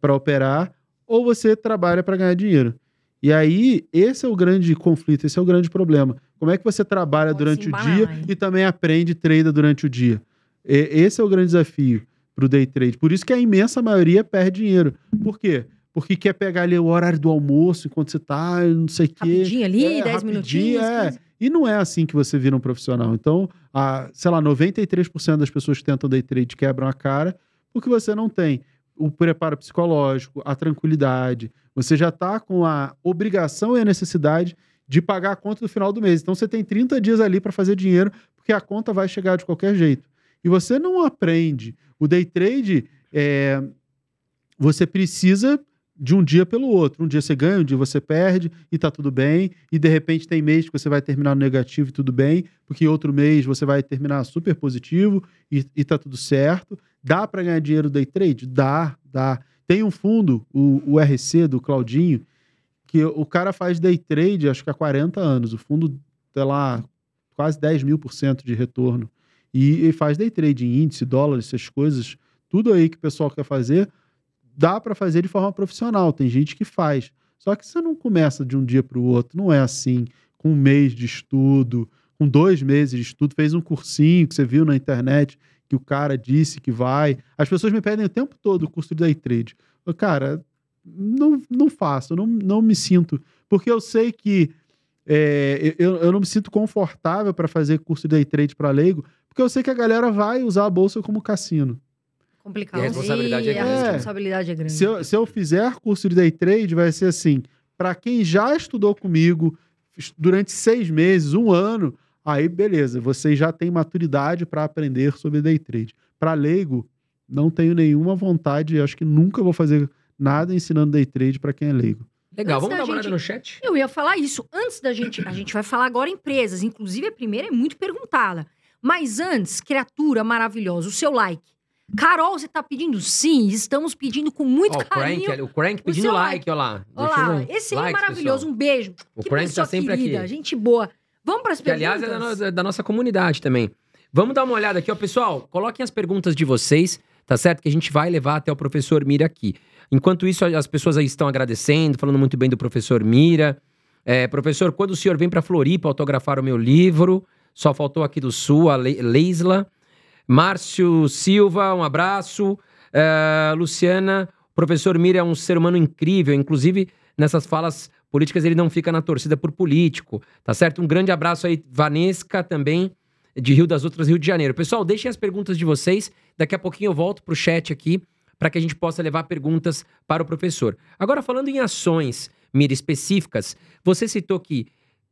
[SPEAKER 3] para operar, ou você trabalha para ganhar dinheiro. E aí, esse é o grande conflito, esse é o grande problema. Como é que você trabalha durante
[SPEAKER 1] se
[SPEAKER 3] o dia
[SPEAKER 1] hein?
[SPEAKER 3] e também aprende e treina durante o dia? E- esse é o grande desafio para o day trade. Por isso que a imensa maioria perde dinheiro. Por quê? Porque quer pegar ali o horário do almoço enquanto você tá, não sei o quê.
[SPEAKER 1] Rapidinho ali,
[SPEAKER 3] É,
[SPEAKER 1] 10
[SPEAKER 3] rapidinho,
[SPEAKER 1] minutinhos.
[SPEAKER 3] é.
[SPEAKER 1] 15.
[SPEAKER 3] E não é assim que você vira um profissional. Então, a, sei lá, 93% das pessoas que tentam day trade quebram a cara porque você não tem o preparo psicológico, a tranquilidade. Você já está com a obrigação e a necessidade de pagar a conta no final do mês. Então, você tem 30 dias ali para fazer dinheiro porque a conta vai chegar de qualquer jeito. E você não aprende. O day trade, é, você precisa de um dia pelo outro. Um dia você ganha, um dia você perde e tá tudo bem. E de repente tem mês que você vai terminar no negativo e tudo bem, porque outro mês você vai terminar super positivo e, e tá tudo certo. Dá para ganhar dinheiro day trade? Dá, dá. Tem um fundo, o, o RC do Claudinho, que o cara faz day trade acho que há 40 anos. O fundo, sei lá, quase 10 mil por cento de retorno. E, e faz day trade em índice, dólar, essas coisas. Tudo aí que o pessoal quer fazer, dá para fazer de forma profissional. Tem gente que faz. Só que você não começa de um dia para o outro. Não é assim. Com um mês de estudo, com dois meses de estudo, fez um cursinho que você viu na internet que o cara disse que vai. As pessoas me pedem o tempo todo o curso de day trade. Eu, cara, não, não faço, não, não me sinto. Porque eu sei que é, eu, eu não me sinto confortável para fazer curso de day trade para leigo, porque eu sei que a galera vai usar a bolsa como cassino.
[SPEAKER 1] Complicado.
[SPEAKER 2] E a responsabilidade é
[SPEAKER 1] E a
[SPEAKER 3] grande.
[SPEAKER 1] responsabilidade é grande.
[SPEAKER 3] Se eu, se eu fizer curso de day trade, vai ser assim: para quem já estudou comigo durante seis meses, um ano, aí beleza, você já tem maturidade para aprender sobre day trade. Para leigo, não tenho nenhuma vontade, acho que nunca vou fazer nada ensinando day trade para quem é leigo.
[SPEAKER 2] Legal,
[SPEAKER 1] Antes
[SPEAKER 2] vamos
[SPEAKER 1] da
[SPEAKER 2] dar uma olhada
[SPEAKER 1] gente-
[SPEAKER 2] no chat?
[SPEAKER 1] Eu ia falar isso antes da gente. A gente vai falar agora empresas. Inclusive, a primeira é muito perguntada. Mas antes, criatura maravilhosa, o seu like. Carol, você tá pedindo? Sim, estamos pedindo com muito
[SPEAKER 2] Ó, o
[SPEAKER 1] carinho.
[SPEAKER 2] Crank, o Crank
[SPEAKER 1] o
[SPEAKER 2] pedindo
[SPEAKER 1] seu
[SPEAKER 2] like.
[SPEAKER 1] Olha lá,
[SPEAKER 2] ver.
[SPEAKER 1] esse aí é
[SPEAKER 2] Likes,
[SPEAKER 1] maravilhoso.
[SPEAKER 2] pessoal.
[SPEAKER 1] Um beijo.
[SPEAKER 2] O
[SPEAKER 1] que
[SPEAKER 2] Crank tá sempre
[SPEAKER 1] querida,
[SPEAKER 2] aqui.
[SPEAKER 1] gente boa. Vamos para as
[SPEAKER 2] Que,
[SPEAKER 1] perguntas?
[SPEAKER 2] aliás, é da, no- da nossa comunidade também. Vamos dar uma olhada aqui, ó. Pessoal, coloquem as perguntas de vocês. tá certo? Que a gente vai levar até o professor Mira aqui. Enquanto isso, as pessoas aí estão agradecendo, falando muito bem do professor Mira. É, professor, quando o senhor vem para Floripa autografar o meu livro, só faltou aqui do Sul a Le Leisla. Márcio Silva, um abraço. É, Luciana, o professor Mira é um ser humano incrível, inclusive nessas falas políticas ele não fica na torcida por político, tá certo? Um grande abraço aí, Vanesca também, de Rio das Outras, Rio de Janeiro. Pessoal, deixem as perguntas de vocês, daqui a pouquinho eu volto pro chat aqui, para que a gente possa levar perguntas para o professor. Agora, falando em ações, Mira, específicas, você citou que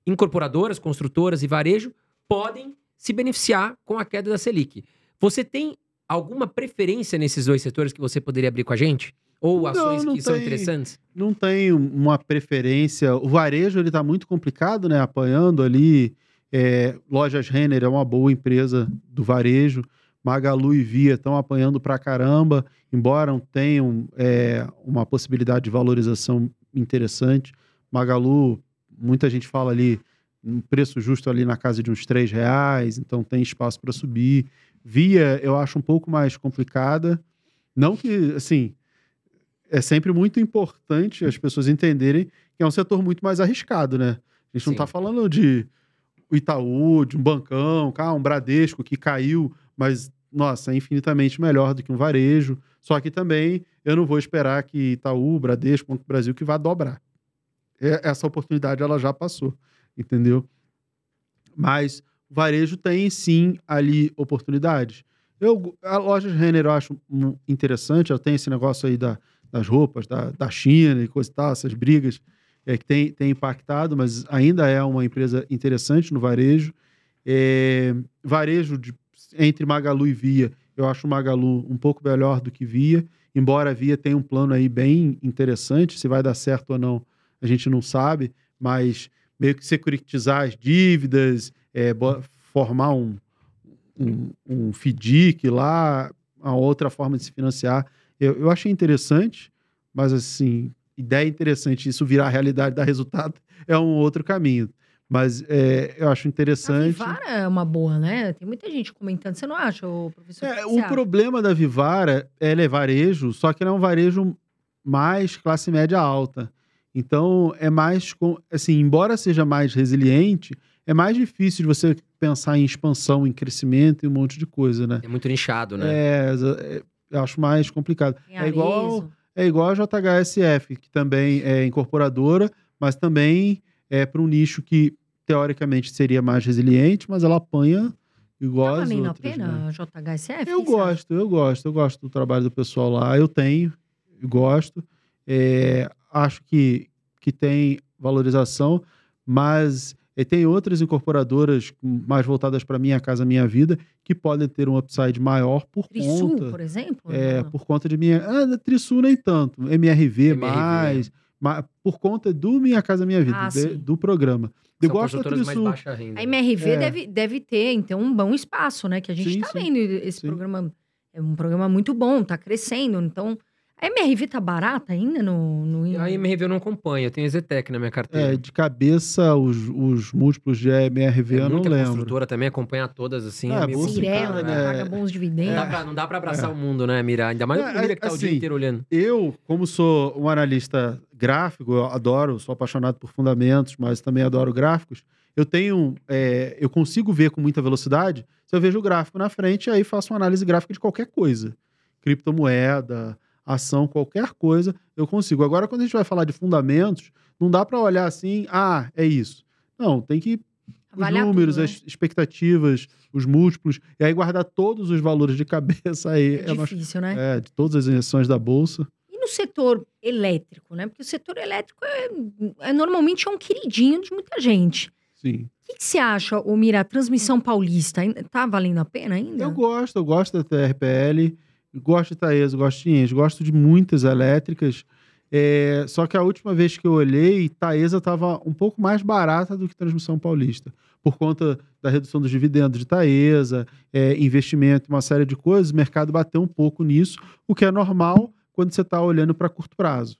[SPEAKER 2] incorporadoras, construtoras e varejo podem se beneficiar com a queda da Selic. Você tem alguma preferência nesses dois setores que você poderia abrir com a gente? Ou ações
[SPEAKER 3] não
[SPEAKER 2] que são
[SPEAKER 3] tem.
[SPEAKER 2] interessantes?
[SPEAKER 3] Não tem uma preferência. O varejo ele tá muito complicado, né? Apanhando ali. É, Lojas Renner é uma boa empresa do varejo. Magalu e Via estão apanhando pra caramba, embora tenham é, uma possibilidade de valorização interessante. Magalu, muita gente fala ali um preço justo ali na casa de uns três reais, então tem espaço para subir. Via eu acho um pouco mais complicada, não que assim é sempre muito importante as pessoas entenderem que é um setor muito mais arriscado, né? A gente não
[SPEAKER 2] Sim.
[SPEAKER 3] está falando de Itaú, de um bancão, um Bradesco que caiu, mas, nossa, é infinitamente melhor do que um varejo. Só que também eu não vou esperar que Itaú, Bradesco, Banco do Brasil, que vá dobrar. É- Essa oportunidade ela já passou, entendeu? Mas varejo tem sim ali oportunidades. Eu, a loja Renner eu acho interessante, ela tem esse negócio aí da, das roupas, da, da China e coisa e tal, essas brigas é, que tem, tem impactado, mas ainda é uma empresa interessante no varejo. É, varejo de- entre Magalu e Via, eu acho o Magalu um pouco melhor do que Via, embora a Via tenha um plano aí bem interessante, se vai dar certo ou não, a gente não sabe, mas meio que securitizar as dívidas, é, formar um, um, um FDIC lá, a outra forma de se financiar. Eu, eu achei interessante, mas assim, ideia interessante, isso virar realidade, dar resultado, é um outro caminho. Mas é, eu acho
[SPEAKER 1] A
[SPEAKER 3] interessante.
[SPEAKER 1] Vivara é uma boa, né? Tem muita gente comentando. Você não acha, professor?
[SPEAKER 3] É, o
[SPEAKER 1] acha?
[SPEAKER 3] problema da Vivara é ela é varejo, só que ela é um varejo mais classe média alta. Então, é mais. com- Assim, embora seja mais resiliente, é mais difícil de você pensar em expansão, em crescimento e um monte de coisa, né?
[SPEAKER 2] É muito nichado, né?
[SPEAKER 3] É, é, eu acho mais complicado. É igual, é igual a JHSF, que também é incorporadora, mas também é para um nicho que teoricamente seria mais resiliente, mas ela apanha igual
[SPEAKER 1] Tá
[SPEAKER 3] as outras.
[SPEAKER 1] pena
[SPEAKER 3] né?
[SPEAKER 1] a JHSF?
[SPEAKER 3] Eu gosto, eu gosto, eu gosto do trabalho do pessoal lá, eu tenho, eu gosto. É, acho que, que tem valorização, mas eh, tem outras incorporadoras mais voltadas para Minha Casa Minha Vida que podem ter um upside maior por
[SPEAKER 1] Trisul,
[SPEAKER 3] conta.
[SPEAKER 1] por exemplo?
[SPEAKER 3] É,
[SPEAKER 1] Não.
[SPEAKER 3] por conta de minha. Ah, Trisul nem tanto. MRV,
[SPEAKER 2] MRV.
[SPEAKER 3] mais. ma- por conta do Minha Casa Minha Vida,
[SPEAKER 1] Ah,
[SPEAKER 3] de- do programa. Eu
[SPEAKER 2] São
[SPEAKER 3] gosto da
[SPEAKER 2] mais
[SPEAKER 3] Trisul.
[SPEAKER 2] baixa renda.
[SPEAKER 1] A MRV
[SPEAKER 3] É.
[SPEAKER 1] deve, deve ter, então, um bom espaço, né? Que a gente
[SPEAKER 3] Sim,
[SPEAKER 1] está
[SPEAKER 3] sim.
[SPEAKER 1] vendo esse
[SPEAKER 3] Sim.
[SPEAKER 1] programa. É um programa muito bom, tá crescendo. Então, a MRV tá barata ainda no. no...
[SPEAKER 2] A MRV eu não acompanho, eu tenho Zetec na minha carteira.
[SPEAKER 3] É, de cabeça, os, os múltiplos de MRV
[SPEAKER 2] É
[SPEAKER 3] eu não
[SPEAKER 2] muita
[SPEAKER 3] lembro.
[SPEAKER 2] construtora também, acompanhar todas assim.
[SPEAKER 3] Ah,
[SPEAKER 2] é meio
[SPEAKER 3] bolsa
[SPEAKER 1] Cirela,
[SPEAKER 3] cara,
[SPEAKER 1] né?
[SPEAKER 3] né?
[SPEAKER 1] Paga bons
[SPEAKER 2] Não
[SPEAKER 1] dividendos.
[SPEAKER 2] dá, pra, não dá pra abraçar o mundo, né, Mira? Ainda mais
[SPEAKER 3] É,
[SPEAKER 2] o Mira que tá o dia
[SPEAKER 3] assim,
[SPEAKER 2] inteiro olhando.
[SPEAKER 3] Eu, como sou um analista gráfico, eu adoro, sou apaixonado por fundamentos, mas também adoro gráficos. Eu tenho, é, eu consigo ver com muita velocidade. Se eu vejo o gráfico na frente, aí faço uma análise gráfica de qualquer coisa, criptomoeda, ação, qualquer coisa, eu consigo. Agora, quando a gente vai falar de fundamentos, não dá para olhar assim, ah, é isso. Não, tem que os números,
[SPEAKER 1] tudo, né?
[SPEAKER 3] as expectativas, os múltiplos, e aí guardar todos os valores de cabeça aí.
[SPEAKER 1] É
[SPEAKER 3] é
[SPEAKER 1] difícil, né?
[SPEAKER 3] é, de todas as ações da bolsa.
[SPEAKER 1] E no setor elétrico, né? Porque o setor elétrico é, é- normalmente é um queridinho de muita gente.
[SPEAKER 3] Sim.
[SPEAKER 1] O que, que você acha, ô Mira, a transmissão paulista? ainda- Tá valendo a pena ainda?
[SPEAKER 3] Eu gosto, eu gosto da TRPL, gosto de Taesa, gosto de Engie, gosto de muitas elétricas. É, só que a última vez que eu olhei, Taesa estava um pouco mais barata do que Transmissão Paulista, por conta da redução dos dividendos de Taesa, é, investimento, uma série de coisas. O mercado bateu um pouco nisso, o que é normal quando você está olhando para curto prazo.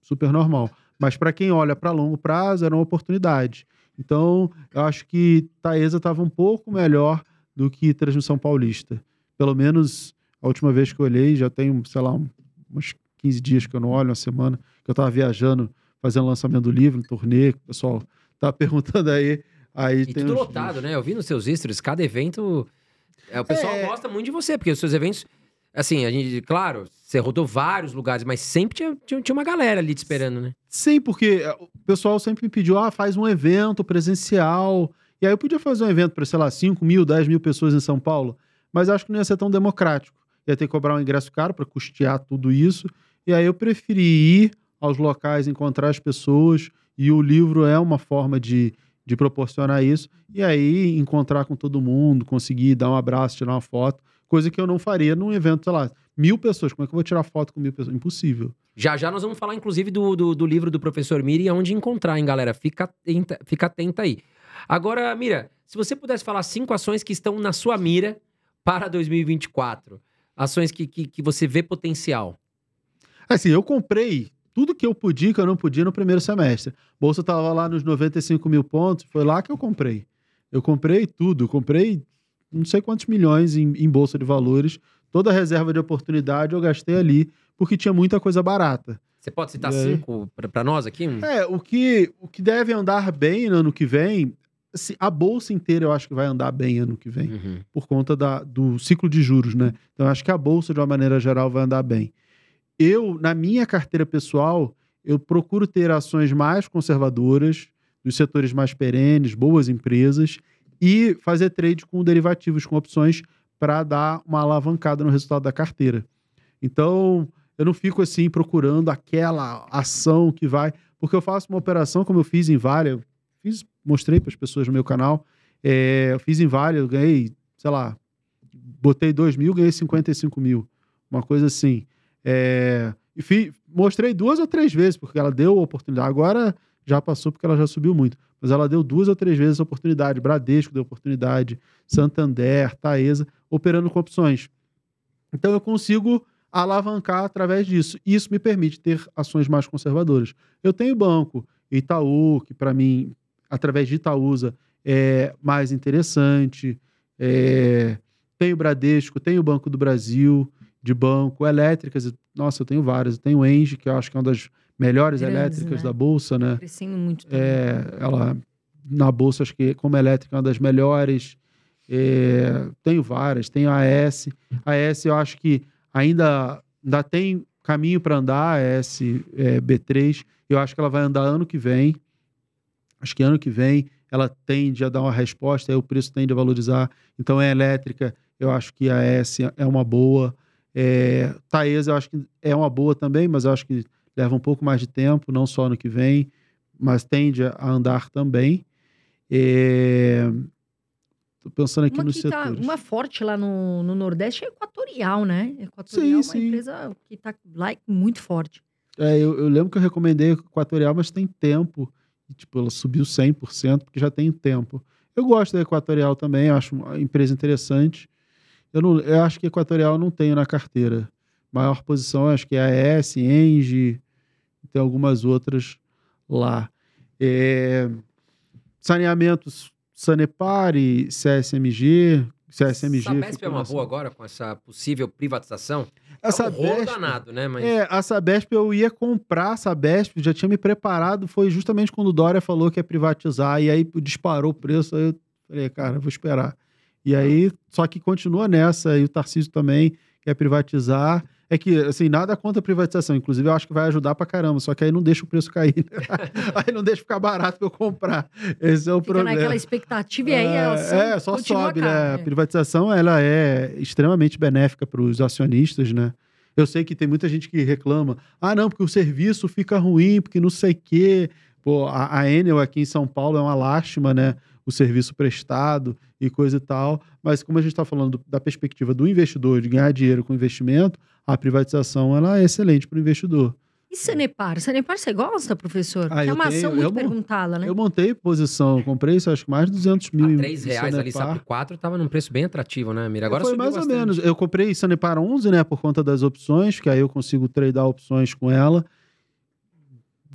[SPEAKER 3] Super normal. Mas para quem olha para longo prazo, era uma oportunidade. Então, eu acho que Taesa estava um pouco melhor do que Transmissão Paulista. Pelo menos A última vez que eu olhei, já tem, sei lá, um- uns 15 dias que eu não olho, uma semana, que eu tava viajando, fazendo lançamento do livro, no turnê, que o pessoal tá perguntando aí. aí
[SPEAKER 2] E
[SPEAKER 3] tem
[SPEAKER 2] tudo
[SPEAKER 3] uns-
[SPEAKER 2] lotado, né? Eu vi nos seus stories, cada evento. é, o pessoal
[SPEAKER 3] É.
[SPEAKER 2] gosta muito de você, porque os seus eventos. Assim, a gente, claro, você rodou vários lugares, mas sempre tinha, tinha, tinha uma galera ali te esperando, né?
[SPEAKER 3] Sim, porque é, o pessoal sempre me pediu, ah, faz um evento presencial. E aí eu podia fazer um evento para, sei lá, 5 mil, 10 mil pessoas em São Paulo, mas acho que não ia ser tão democrático. Ia ter que cobrar um ingresso caro para custear tudo isso. E aí eu preferi ir aos locais, encontrar as pessoas, e o livro é uma forma de, de proporcionar isso. E aí encontrar com todo mundo, conseguir dar um abraço, tirar uma foto, coisa que eu não faria num evento, sei lá, mil pessoas. Como é que eu vou tirar foto com mil pessoas? Impossível.
[SPEAKER 2] Já já nós vamos falar, inclusive, do, do, do livro do professor Mira e aonde encontrar, hein, galera? Fica atenta, fica atenta aí. Agora, Mira, se você pudesse falar cinco ações que estão na sua mira para 2024, ações que, que, que você vê potencial.
[SPEAKER 3] Assim, eu comprei tudo que eu podia e que eu não podia no primeiro semestre. Bolsa estava lá nos 95 mil pontos, foi lá que eu comprei. Eu comprei tudo, comprei não sei quantos milhões em, em bolsa de valores. Toda a reserva de oportunidade eu gastei ali, porque tinha muita coisa barata.
[SPEAKER 2] Você pode citar
[SPEAKER 3] aí?
[SPEAKER 2] cinco para nós aqui?
[SPEAKER 3] É, o que, o que deve andar bem no ano que vem, assim, a bolsa inteira eu acho que vai andar bem ano que vem
[SPEAKER 2] Uhum.
[SPEAKER 3] por conta da, do ciclo de juros, né? Então, eu acho que a bolsa, de uma maneira geral, vai andar bem. Eu, na minha carteira pessoal, eu procuro ter ações mais conservadoras, dos setores mais perenes, boas empresas, e fazer trade com derivativos, com opções, para dar uma alavancada no resultado da carteira. Então, eu não fico assim procurando aquela ação que vai. Porque eu faço uma operação, como eu fiz em Vale, eu fiz, mostrei para as pessoas no meu canal. é, eu fiz em Vale, eu ganhei, sei lá, botei 2 mil, ganhei 55 mil. Uma coisa assim. É, e fi- mostrei duas ou três vezes, porque ela deu oportunidade. Agora já passou porque ela já subiu muito. Mas ela deu duas ou três vezes a oportunidade. Bradesco deu oportunidade, Santander, Taesa, operando com opções. Então eu consigo alavancar através disso. Isso me permite ter ações mais conservadoras. Eu tenho banco, Itaú, que para mim, através de Itaúsa, é mais interessante. É, tenho Bradesco, tenho Banco do Brasil, de banco, elétricas. Nossa, eu tenho várias. Eu tenho Engie, que eu acho que é uma das melhores
[SPEAKER 1] Grandes,
[SPEAKER 3] elétricas
[SPEAKER 1] né?
[SPEAKER 3] da Bolsa, né?
[SPEAKER 1] Crescendo muito.
[SPEAKER 3] É, ela na bolsa, acho que como elétrica é uma das melhores. É, tenho várias, tenho a AS. A AS eu acho que ainda, ainda tem caminho para andar, a AS é, B3. Eu acho que ela vai andar ano que vem. Acho que ano que vem ela tende a dar uma resposta, aí o preço tende a valorizar. Então, é elétrica, eu acho que a AS é uma boa. É, Taesa, eu acho que é uma boa também, mas eu acho que leva um pouco mais de tempo, não só ano que vem, mas tende a andar também. Estou pensando aqui
[SPEAKER 1] Uma
[SPEAKER 3] nos
[SPEAKER 1] que tá,
[SPEAKER 3] setores.
[SPEAKER 1] uma forte lá no, no Nordeste é Equatorial, né? Equatorial é uma
[SPEAKER 3] sim.
[SPEAKER 1] empresa que tá lá muito forte.
[SPEAKER 3] É, eu, eu lembro que eu recomendei Equatorial, mas tem tempo. E, tipo, ela subiu 100%, porque já tem tempo. Eu gosto da Equatorial também, acho uma empresa interessante. Eu, não, eu acho que Equatorial não tenho na carteira. Maior posição, acho que é a AS, Engie, tem algumas outras lá. É, saneamentos, Sanepar e CSMG. CSMG.
[SPEAKER 2] Sabesp é uma boa agora com essa possível privatização?
[SPEAKER 3] A
[SPEAKER 2] é um danado, né? Mas
[SPEAKER 3] É, a Sabesp eu ia comprar a Sabesp, já tinha me preparado, foi justamente quando o Dória falou que ia privatizar, e aí disparou o preço, aí eu falei, cara, vou esperar. E aí, só que continua nessa, e o Tarcísio também quer privatizar. É que, assim, nada contra a privatização, inclusive eu acho que vai ajudar pra caramba, só que aí não deixa o preço cair. né? aí não deixa ficar barato pra eu comprar. Esse é o
[SPEAKER 1] Fica
[SPEAKER 3] problema.
[SPEAKER 1] naquela expectativa e aí a ação
[SPEAKER 3] É, só sobe, né? A privatização, ela é extremamente benéfica para os acionistas, né? Eu sei que tem muita gente que reclama, ah, não, porque o serviço fica ruim, porque não sei o quê. Pô, a, a Enel aqui em São Paulo é uma lástima, né? O serviço prestado e coisa e tal. Mas como a gente está falando do- da perspectiva do investidor, de ganhar dinheiro com investimento, a privatização ela é excelente para o investidor.
[SPEAKER 1] E Sanepar? Sanepar você gosta, professor?
[SPEAKER 3] Ah,
[SPEAKER 1] é
[SPEAKER 3] eu
[SPEAKER 1] uma
[SPEAKER 3] tenho-
[SPEAKER 1] ação
[SPEAKER 3] eu
[SPEAKER 1] muito perguntada, né?
[SPEAKER 3] Eu montei posição, comprei isso, acho que mais de 200 mil
[SPEAKER 2] a
[SPEAKER 3] em-
[SPEAKER 2] 3
[SPEAKER 3] em
[SPEAKER 2] reais ali,
[SPEAKER 3] Sanepar.
[SPEAKER 2] sabe? 4 tava num preço bem atrativo, né, Mira? Agora
[SPEAKER 3] Foi
[SPEAKER 2] subiu
[SPEAKER 3] mais ou
[SPEAKER 2] bastante.
[SPEAKER 3] menos. Eu comprei Sanepar 11, né, por conta das opções, que aí eu consigo tradar opções com ela.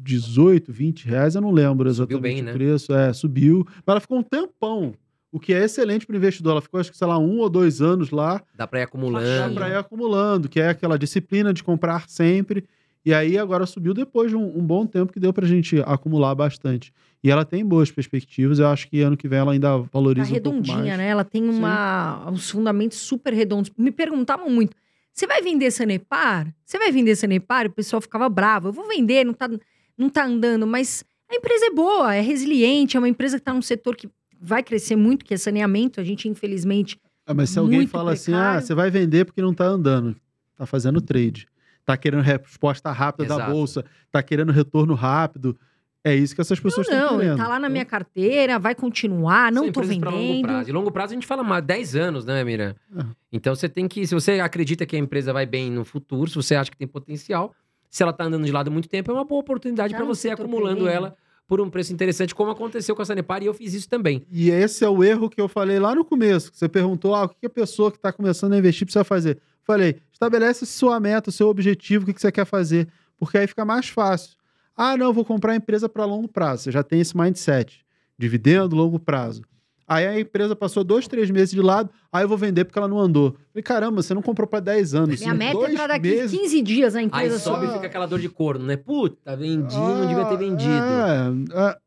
[SPEAKER 3] 18, 20 reais, eu não lembro
[SPEAKER 2] Subiu
[SPEAKER 3] exatamente
[SPEAKER 2] bem,
[SPEAKER 3] o
[SPEAKER 2] né?
[SPEAKER 3] preço. É, subiu. Mas ela ficou um tempão o que é excelente para o investidor. Ela ficou, acho que, sei lá, um ou dois anos lá,
[SPEAKER 2] Dá pra ir
[SPEAKER 3] dá
[SPEAKER 2] acumulando.
[SPEAKER 3] para ir acumulando, que é aquela disciplina de comprar sempre. E aí agora subiu depois de um, um bom tempo que deu para a gente acumular bastante. E ela tem boas perspectivas. Eu acho que ano que vem ela ainda
[SPEAKER 1] Tá
[SPEAKER 3] valoriza um pouco mais.
[SPEAKER 1] redondinha, né? Ela tem uma, uns fundamentos super redondos. Me perguntavam muito: você vai vender Sanepar? Você vai vender Sanepar? E o pessoal ficava bravo. Eu vou vender, não tá, não tá andando, mas a empresa é boa, é resiliente, é uma empresa que está num setor que vai crescer muito, que é saneamento. A gente, infelizmente,
[SPEAKER 3] Ah, mas se alguém fala assim,
[SPEAKER 1] precário.
[SPEAKER 3] ah, você vai vender porque não tá andando, tá fazendo trade, tá querendo resposta rápida da
[SPEAKER 2] Exato.
[SPEAKER 3] bolsa, tá querendo retorno rápido, é isso que essas pessoas estão
[SPEAKER 1] não,
[SPEAKER 3] querendo.
[SPEAKER 1] tá lá na minha carteira, vai continuar, não
[SPEAKER 2] São
[SPEAKER 1] tô
[SPEAKER 2] pra longo
[SPEAKER 1] vendendo.
[SPEAKER 2] prazo. E longo prazo a gente fala mais 10 anos, né, Mira?
[SPEAKER 3] É.
[SPEAKER 2] Então você tem que, se você acredita que a empresa vai bem no futuro, se você acha que tem potencial, se ela tá andando de lado há muito tempo, é uma boa oportunidade
[SPEAKER 1] Tá
[SPEAKER 2] para você acumulando ela por um preço interessante, como aconteceu com a Sanepar e eu fiz isso também.
[SPEAKER 3] E esse é o erro que eu falei lá no começo. Você perguntou, ah, o que a pessoa que está começando a investir precisa fazer? Falei, estabelece sua meta, seu objetivo, o que você quer fazer, porque aí fica mais fácil. Ah, não, vou comprar a empresa para longo prazo. Você já tem esse mindset. Dividendo, longo prazo. Aí a empresa passou dois, três meses de lado, aí eu vou vender porque ela não andou. Falei, caramba, você não comprou para 10 anos.
[SPEAKER 1] Minha meta é pra daqui
[SPEAKER 3] meses-
[SPEAKER 1] 15 dias a
[SPEAKER 2] Aí
[SPEAKER 1] empresa
[SPEAKER 2] sobe e
[SPEAKER 1] só.
[SPEAKER 2] fica aquela dor de corno, né? Puta, vendi, não devia ter vendido.
[SPEAKER 3] É,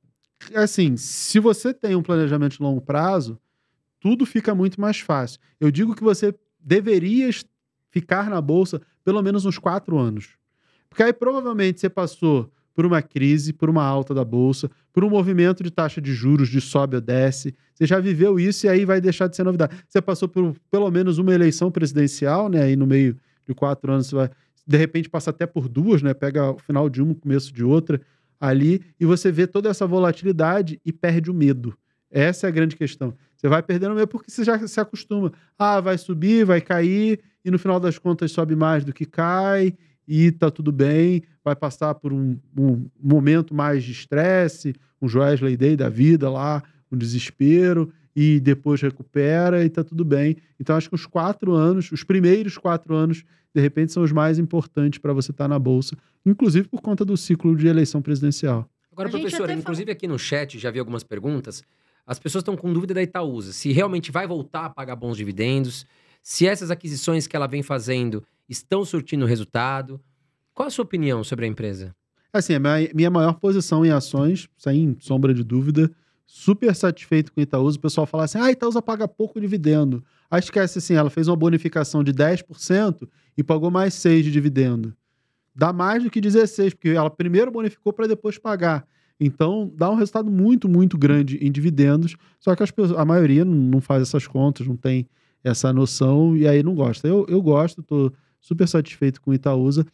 [SPEAKER 3] é, assim, se você tem um planejamento de longo prazo, tudo fica muito mais fácil. Eu digo que você deveria ficar na bolsa pelo menos uns quatro anos. Porque aí provavelmente você passou por uma crise, por uma alta da bolsa, por um movimento de taxa de juros de sobe ou desce. Você já viveu isso e aí vai deixar de ser novidade. Você passou por pelo menos uma eleição presidencial, né? Aí no meio de quatro anos você vai, de repente, passa até por duas, né? Pega o final de uma, o começo de outra ali e você vê toda essa volatilidade e perde o medo. Essa é a grande questão. Você vai perdendo o medo porque você já se acostuma. Ah, vai subir, vai cair, e no final das contas sobe mais do que cai, e tá tudo bem. Vai passar por um, um momento mais de estresse, um Joesley Day da vida lá, um desespero, e depois recupera e tá tudo bem. Então, acho que os quatro anos, os primeiros quatro anos, de repente, são os mais importantes para você estar na Bolsa, inclusive por conta do ciclo de eleição presidencial.
[SPEAKER 2] Agora, professora, inclusive aqui no chat, já vi algumas perguntas. As pessoas estão com dúvida da Itaúsa, se realmente vai voltar a pagar bons dividendos, se essas aquisições que ela vem fazendo estão surtindo resultado. Qual a sua opinião sobre a empresa?
[SPEAKER 3] Assim, a minha, maior posição em ações, sem sombra de dúvida, super satisfeito com o Itaúsa. O pessoal fala assim: ah, Itaúsa paga pouco dividendo. Aí esquece assim, ela fez uma bonificação de 10% e pagou mais 6% de dividendo. Dá mais do que 16%, porque ela primeiro bonificou para depois pagar. Então, dá um resultado muito, muito grande em dividendos. Só que as pessoas, a maioria não, não faz essas contas, não tem essa noção e aí não gosta. Eu, eu gosto, estou super satisfeito com o Itaúsa.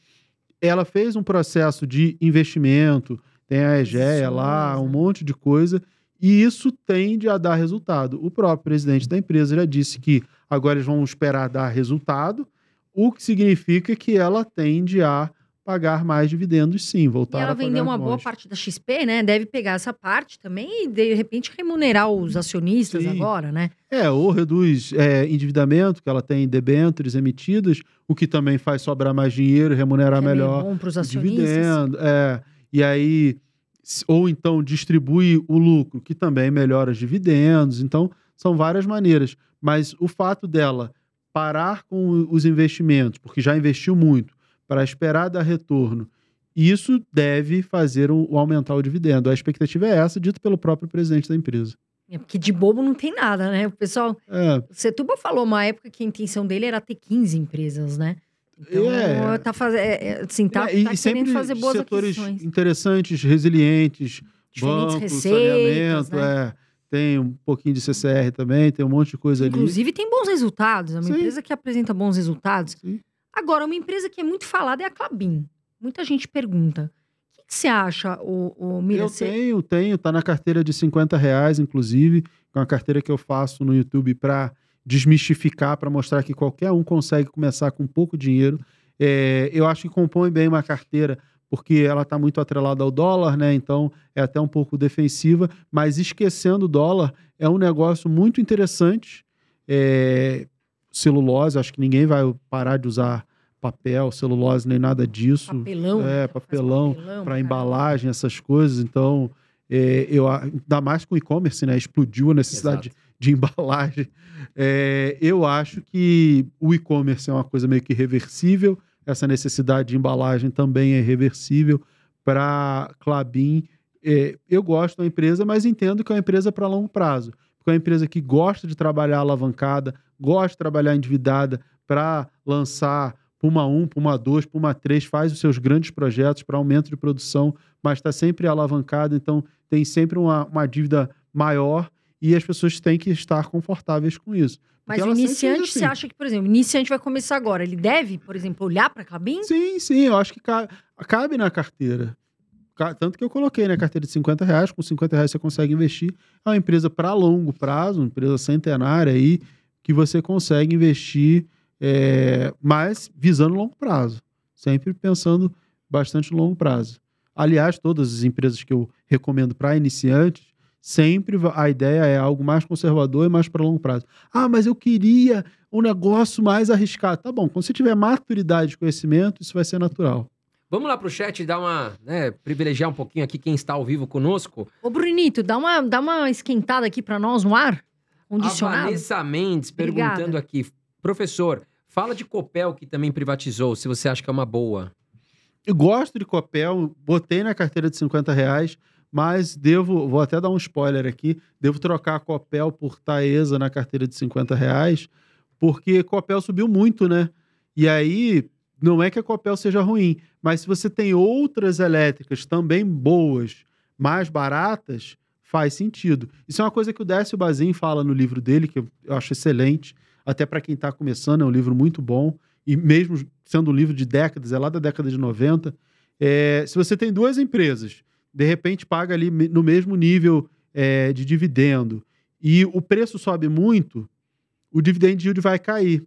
[SPEAKER 3] Ela fez um processo de investimento, tem a EGEA lá, um monte de coisa, e isso tende a dar resultado. O próprio presidente da empresa já disse que agora eles vão esperar dar resultado, o que significa que ela tende a pagar mais dividendos, sim,
[SPEAKER 1] E
[SPEAKER 3] voltar
[SPEAKER 1] ela
[SPEAKER 3] a
[SPEAKER 1] vendeu uma boa parte da XP, né? Deve pegar essa parte também e, de repente, remunerar os acionistas
[SPEAKER 3] Sim.
[SPEAKER 1] agora, né?
[SPEAKER 3] É, ou reduz é, endividamento, que ela tem debêntures emitidas, o que também faz sobrar mais dinheiro e remunerar
[SPEAKER 1] Que é
[SPEAKER 3] melhor
[SPEAKER 1] bom para os acionistas.
[SPEAKER 3] dividendo. É, e aí, ou então distribui o lucro, que também melhora os dividendos. Então, são várias maneiras. Mas o fato dela parar com os investimentos, porque já investiu muito, para esperar dar retorno, isso deve fazer o, o aumentar o dividendo. A expectativa é essa, dito pelo próprio presidente da empresa.
[SPEAKER 1] É, porque de bobo não tem nada, né? O pessoal.
[SPEAKER 3] É,
[SPEAKER 1] O Setúbal falou uma época que a intenção dele era ter 15 empresas, né? Então,
[SPEAKER 3] É.
[SPEAKER 1] tá fazendo. Assim, tá,
[SPEAKER 3] É,
[SPEAKER 1] tá querendo fazer boas
[SPEAKER 3] setores
[SPEAKER 1] aquisições.
[SPEAKER 3] interessantes, resilientes,
[SPEAKER 1] Diferentes
[SPEAKER 3] banco,
[SPEAKER 1] receitas,
[SPEAKER 3] saneamento,
[SPEAKER 1] né?
[SPEAKER 3] é. Tem um pouquinho de CCR também, tem um monte de coisa ali.
[SPEAKER 1] Inclusive, tem bons resultados. É uma
[SPEAKER 3] Sim.
[SPEAKER 1] empresa que apresenta bons resultados.
[SPEAKER 3] Sim.
[SPEAKER 1] Agora, uma empresa que é muito falada é a Clabin. Muita gente pergunta. O que, que você acha, o, o Mira?
[SPEAKER 3] Eu tenho, tenho, tá na carteira de 50 reais, inclusive, com a carteira que eu faço no YouTube para desmistificar, para mostrar que qualquer um consegue começar com pouco dinheiro. É, eu acho que compõe bem uma carteira, porque ela está muito atrelada ao dólar, né? Então é até um pouco defensiva, mas esquecendo o dólar, é um negócio muito interessante. É, celulose, acho que ninguém vai parar de usar papel, celulose, nem nada disso.
[SPEAKER 1] Papelão.
[SPEAKER 3] É, papelão para embalagem, essas coisas. Então, é, eu ainda mais com o e-commerce, né? Explodiu a necessidade
[SPEAKER 2] Exato.
[SPEAKER 3] de embalagem. É, eu acho que o e-commerce é uma coisa meio que reversível, essa necessidade de embalagem também é reversível para Clabin. É, eu gosto da empresa, mas entendo que é uma empresa para longo prazo. Porque é uma empresa que gosta de trabalhar alavancada, gosta de trabalhar endividada para lançar Puma 1, Puma 2, Puma 3, faz os seus grandes projetos para aumento de produção, mas está sempre alavancada, então tem sempre uma, uma dívida maior e as pessoas têm que estar confortáveis com isso.
[SPEAKER 1] Mas o iniciante,
[SPEAKER 3] assim.
[SPEAKER 1] você acha que, por exemplo, o iniciante vai começar agora, ele deve, por exemplo, olhar para a Clabin?
[SPEAKER 3] Sim, sim, eu acho que ca- cabe na carteira. Ca- Tanto que eu coloquei na carteira de 50 reais, com 50 reais você consegue investir. É uma empresa para longo prazo, uma empresa centenária aí, que você consegue investir, é, mas visando longo prazo. Sempre pensando bastante no longo prazo. Aliás, todas as empresas que eu recomendo para iniciantes, sempre a ideia é algo mais conservador e mais para longo prazo. Ah, mas eu queria um negócio mais arriscado. Tá bom, quando você tiver maturidade de conhecimento, isso vai ser natural.
[SPEAKER 2] Vamos lá pro chat e dar uma, né, privilegiar um pouquinho aqui quem está ao vivo conosco.
[SPEAKER 1] Ô, Brunito, dá uma, dá uma esquentada aqui para nós no ar,
[SPEAKER 2] A
[SPEAKER 1] condicionado.
[SPEAKER 2] Vanessa Mendes
[SPEAKER 1] Obrigada.
[SPEAKER 2] perguntando aqui, professor, fala de Copel que também privatizou, se você acha que é uma boa.
[SPEAKER 3] Eu gosto de Copel, botei na carteira de 50 reais, mas devo, vou até dar um spoiler aqui, devo trocar a Copel por Taesa na carteira de 50 reais, porque Copel subiu muito, né? E aí, não é que a Copel seja ruim, mas se você tem outras elétricas também boas, mais baratas, faz sentido. Isso é uma coisa que o Décio Bazin fala no livro dele, que eu acho excelente, até para quem está começando, é um livro muito bom, e mesmo sendo um livro de décadas, é lá da década de 90, é, se você tem duas empresas, de repente paga ali no mesmo nível é, de dividendo, e o preço sobe muito, o dividend yield vai cair.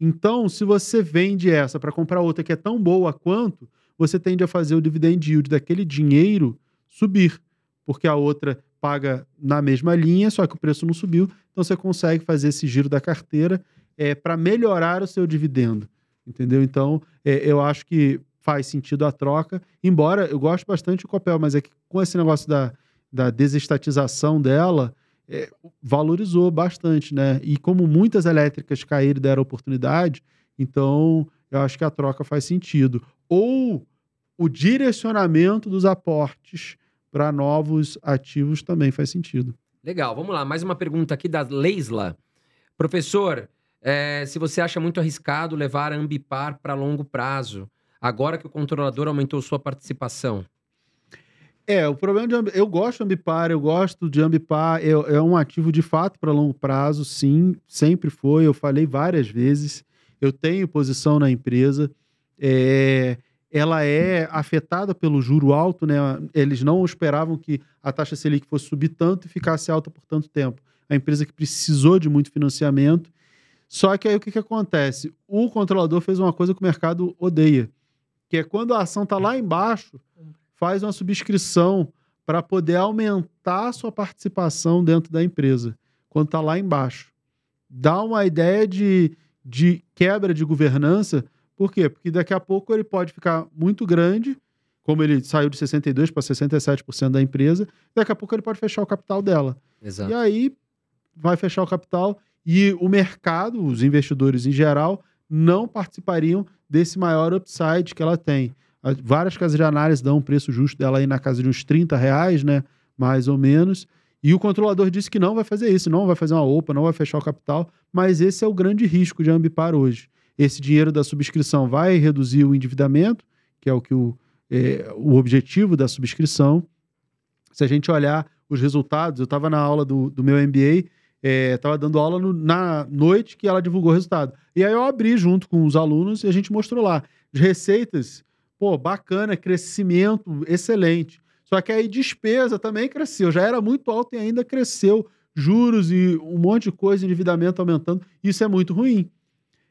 [SPEAKER 3] Então, se você vende essa para comprar outra que é tão boa quanto, você tende a fazer o dividend yield daquele dinheiro subir, porque a outra paga na mesma linha, só que o preço não subiu, então você consegue fazer esse giro da carteira é, para melhorar o seu dividendo, entendeu? Então, é, eu acho que faz sentido a troca, embora eu gosto bastante do Copel, mas é que com esse negócio da, da desestatização dela, é, valorizou bastante, né? E como muitas elétricas caíram e deram oportunidade, então eu acho que a troca faz sentido. Ou o direcionamento dos aportes para novos ativos também faz sentido.
[SPEAKER 2] Legal, vamos lá. Mais uma pergunta aqui da Leisla. Professor, é, se você acha muito arriscado levar a Ambipar para longo prazo, agora que o controlador aumentou sua participação.
[SPEAKER 3] É, o problema de eu gosto de Ambipar, eu gosto de Ambipar, é, é um ativo de fato para longo prazo, sim, sempre foi, eu falei várias vezes, eu tenho posição na empresa, é, ela é afetada pelo juro alto, né? Eles não esperavam que a taxa Selic fosse subir tanto e ficasse alta por tanto tempo. A empresa que precisou de muito financiamento. Só que aí o que, que acontece? O controlador fez uma coisa que o mercado odeia, que é quando a ação está lá embaixo, faz uma subscrição para poder aumentar a sua participação dentro da empresa, quando está lá embaixo. Dá uma ideia de, de quebra de governança, por quê? Porque daqui a pouco ele pode ficar muito grande, como ele saiu de 62% para 67% da empresa, daqui a pouco ele pode fechar o capital dela.
[SPEAKER 2] Exato.
[SPEAKER 3] E aí vai fechar o capital e o mercado, os investidores em geral, não participariam desse maior upside que ela tem. As- Várias casas de análise dão um preço justo dela aí na casa de uns 30 reais, né? Mais ou menos. E o controlador disse que não vai fazer isso, não vai fazer uma OPA, não vai fechar o capital, mas esse é o grande risco de Ambipar hoje. Esse dinheiro da subscrição vai reduzir o endividamento, que é o que o, é, o objetivo da subscrição. Se a gente olhar os resultados, eu estava na aula do, do meu MBA, estava dando aula no- na noite que ela divulgou o resultado. E aí eu abri junto com os alunos e a gente mostrou lá. As receitas, pô, bacana, crescimento excelente. Só que aí despesa também cresceu. Já era muito alto e ainda cresceu. Juros e um monte de coisa, endividamento aumentando. Isso é muito ruim.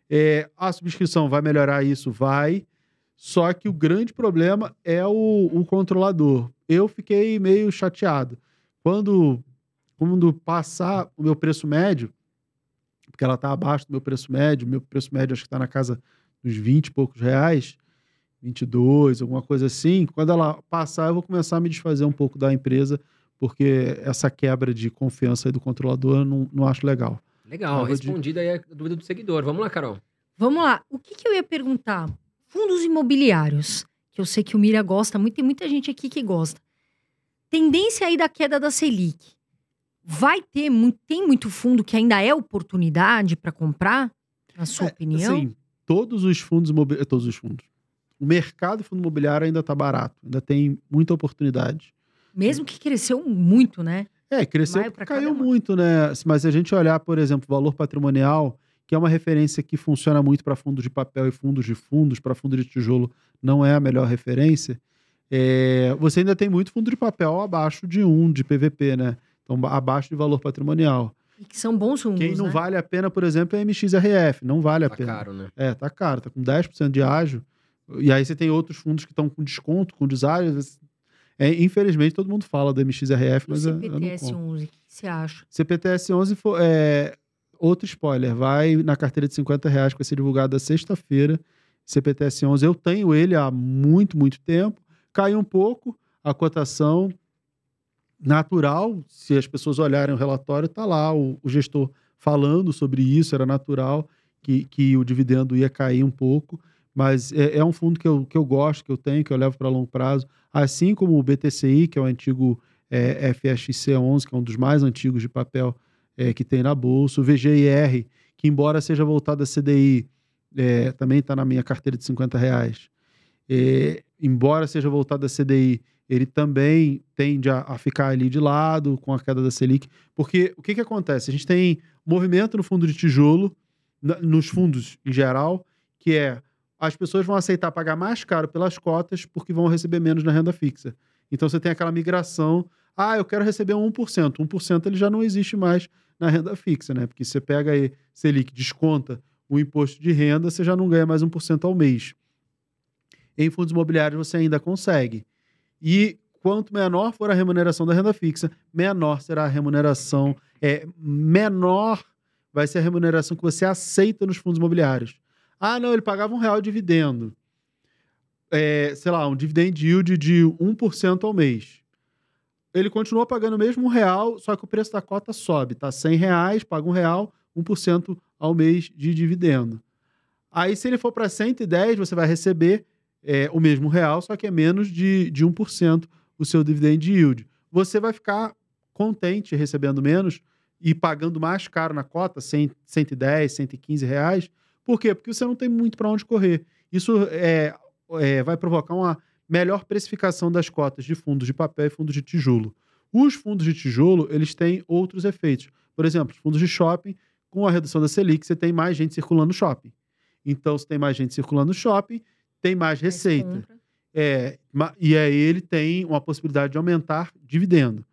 [SPEAKER 3] É, a subscrição vai melhorar isso? Vai. Só que o grande problema é o, o controlador. Eu fiquei meio chateado. Quando, quando passar o meu preço médio, porque ela está abaixo do meu preço médio, meu preço médio acho que está na casa dos 20 e poucos reais, 22, alguma coisa assim. Quando ela passar, eu vou começar a me desfazer um pouco da empresa, porque essa quebra de confiança do controlador eu não, não acho legal.
[SPEAKER 2] Legal, respondida aí a dúvida do seguidor. Vamos lá, Carol.
[SPEAKER 1] Vamos lá. O que, que eu ia perguntar? Fundos imobiliários, que eu sei que o Mira gosta muito, tem muita gente aqui que gosta. Tendência aí da queda da Selic. Vai ter muito, tem muito fundo que ainda é oportunidade para comprar, na sua
[SPEAKER 3] É,
[SPEAKER 1] opinião?
[SPEAKER 3] Sim, todos os fundos imobiliários, todos os fundos. O mercado fundo imobiliário ainda está barato, ainda tem muita oportunidade.
[SPEAKER 1] Mesmo que cresceu muito, né?
[SPEAKER 3] É, cresceu,
[SPEAKER 1] Maio cá
[SPEAKER 3] caiu
[SPEAKER 1] uma-
[SPEAKER 3] muito, né? Mas se a gente olhar, por exemplo, o valor patrimonial, que é uma referência que funciona muito para fundos de papel e fundos de fundos, para fundo de tijolo não é a melhor referência. é, você ainda tem muito fundo de papel abaixo de 1 de PVP, né? Então, ba- abaixo de valor patrimonial.
[SPEAKER 1] E que são bons fundos,
[SPEAKER 3] Quem não
[SPEAKER 1] né?
[SPEAKER 3] vale a pena, por exemplo, é MXRF. Não vale a
[SPEAKER 2] Tá
[SPEAKER 3] pena.
[SPEAKER 2] caro, né?
[SPEAKER 3] É, tá caro, tá com 10% de ágio. E aí você tem outros fundos que estão com desconto, com deságio. É, infelizmente, todo mundo fala do MXRF,
[SPEAKER 1] E
[SPEAKER 3] mas eu, eu não
[SPEAKER 1] CPTS
[SPEAKER 3] compro.
[SPEAKER 1] 11, o que você acha?
[SPEAKER 3] CPTS 11 foi, é, outro spoiler, vai na carteira de 50 reais que vai ser divulgado na sexta-feira. CPTS 11, eu tenho ele há muito, muito tempo. Caiu um pouco a cotação natural, se as pessoas olharem o relatório, tá lá o, o gestor falando sobre isso, era natural que, que o dividendo ia cair um pouco, mas é, é um fundo que eu, que eu gosto, que eu tenho, que eu levo para longo prazo, assim como o BTCI, que é o antigo é, FXC11, que é um dos mais antigos de papel é, que tem na bolsa, o VGIR, que embora seja voltado a CDI, é, também está na minha carteira de 50 reais. É, embora seja voltado a CDI, ele também tende a, a ficar ali de lado com a queda da Selic, porque o que, que acontece? A gente tem movimento no fundo de tijolo, nos fundos em geral, que é as pessoas vão aceitar pagar mais caro pelas cotas porque vão receber menos na renda fixa. Então você tem aquela migração. Ah, eu quero receber 1%. 1% ele já não existe mais na renda fixa, né? Porque você pega aí Selic, desconta o imposto de renda, você já não ganha mais 1% ao mês. Em fundos imobiliários você ainda consegue. E quanto menor for a remuneração da renda fixa, menor será a remuneração, é, menor vai ser a remuneração que você aceita nos fundos imobiliários. Ah, não, ele pagava um real de dividendo. É, sei lá, um dividend yield de 1% ao mês. Ele continua pagando o mesmo um real, só que o preço da cota sobe. Tá 100 reais, paga um real, 1% ao mês de dividendo. Aí, se ele for para 110, você vai receber é, o mesmo real, só que é menos de, de 1% o seu dividend yield. Você vai ficar contente recebendo menos e pagando mais caro na cota, 100, 110, 115 reais. Por quê? Porque você não tem muito para onde correr. Isso é, é, vai provocar uma melhor precificação das cotas de fundos de papel e fundos de tijolo. Os fundos de tijolo, eles têm outros efeitos. Por exemplo, os fundos de shopping, com a redução da Selic, você tem mais gente circulando no shopping. Então, se tem mais gente circulando no shopping, tem mais receita. É, e aí ele tem uma possibilidade de aumentar dividendo.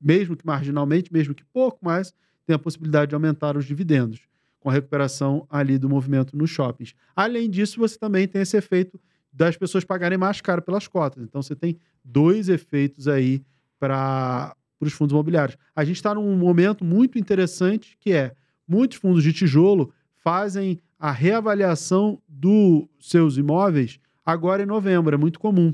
[SPEAKER 3] Mesmo que marginalmente, mesmo que pouco, mas tem a possibilidade de aumentar os dividendos, com a recuperação ali do movimento nos shoppings. Além disso, você também tem esse efeito das pessoas pagarem mais caro pelas cotas. Então você tem dois efeitos aí para os fundos imobiliários. A gente está num momento muito interessante que é muitos fundos de tijolo fazem a reavaliação dos seus imóveis agora em novembro, é muito comum.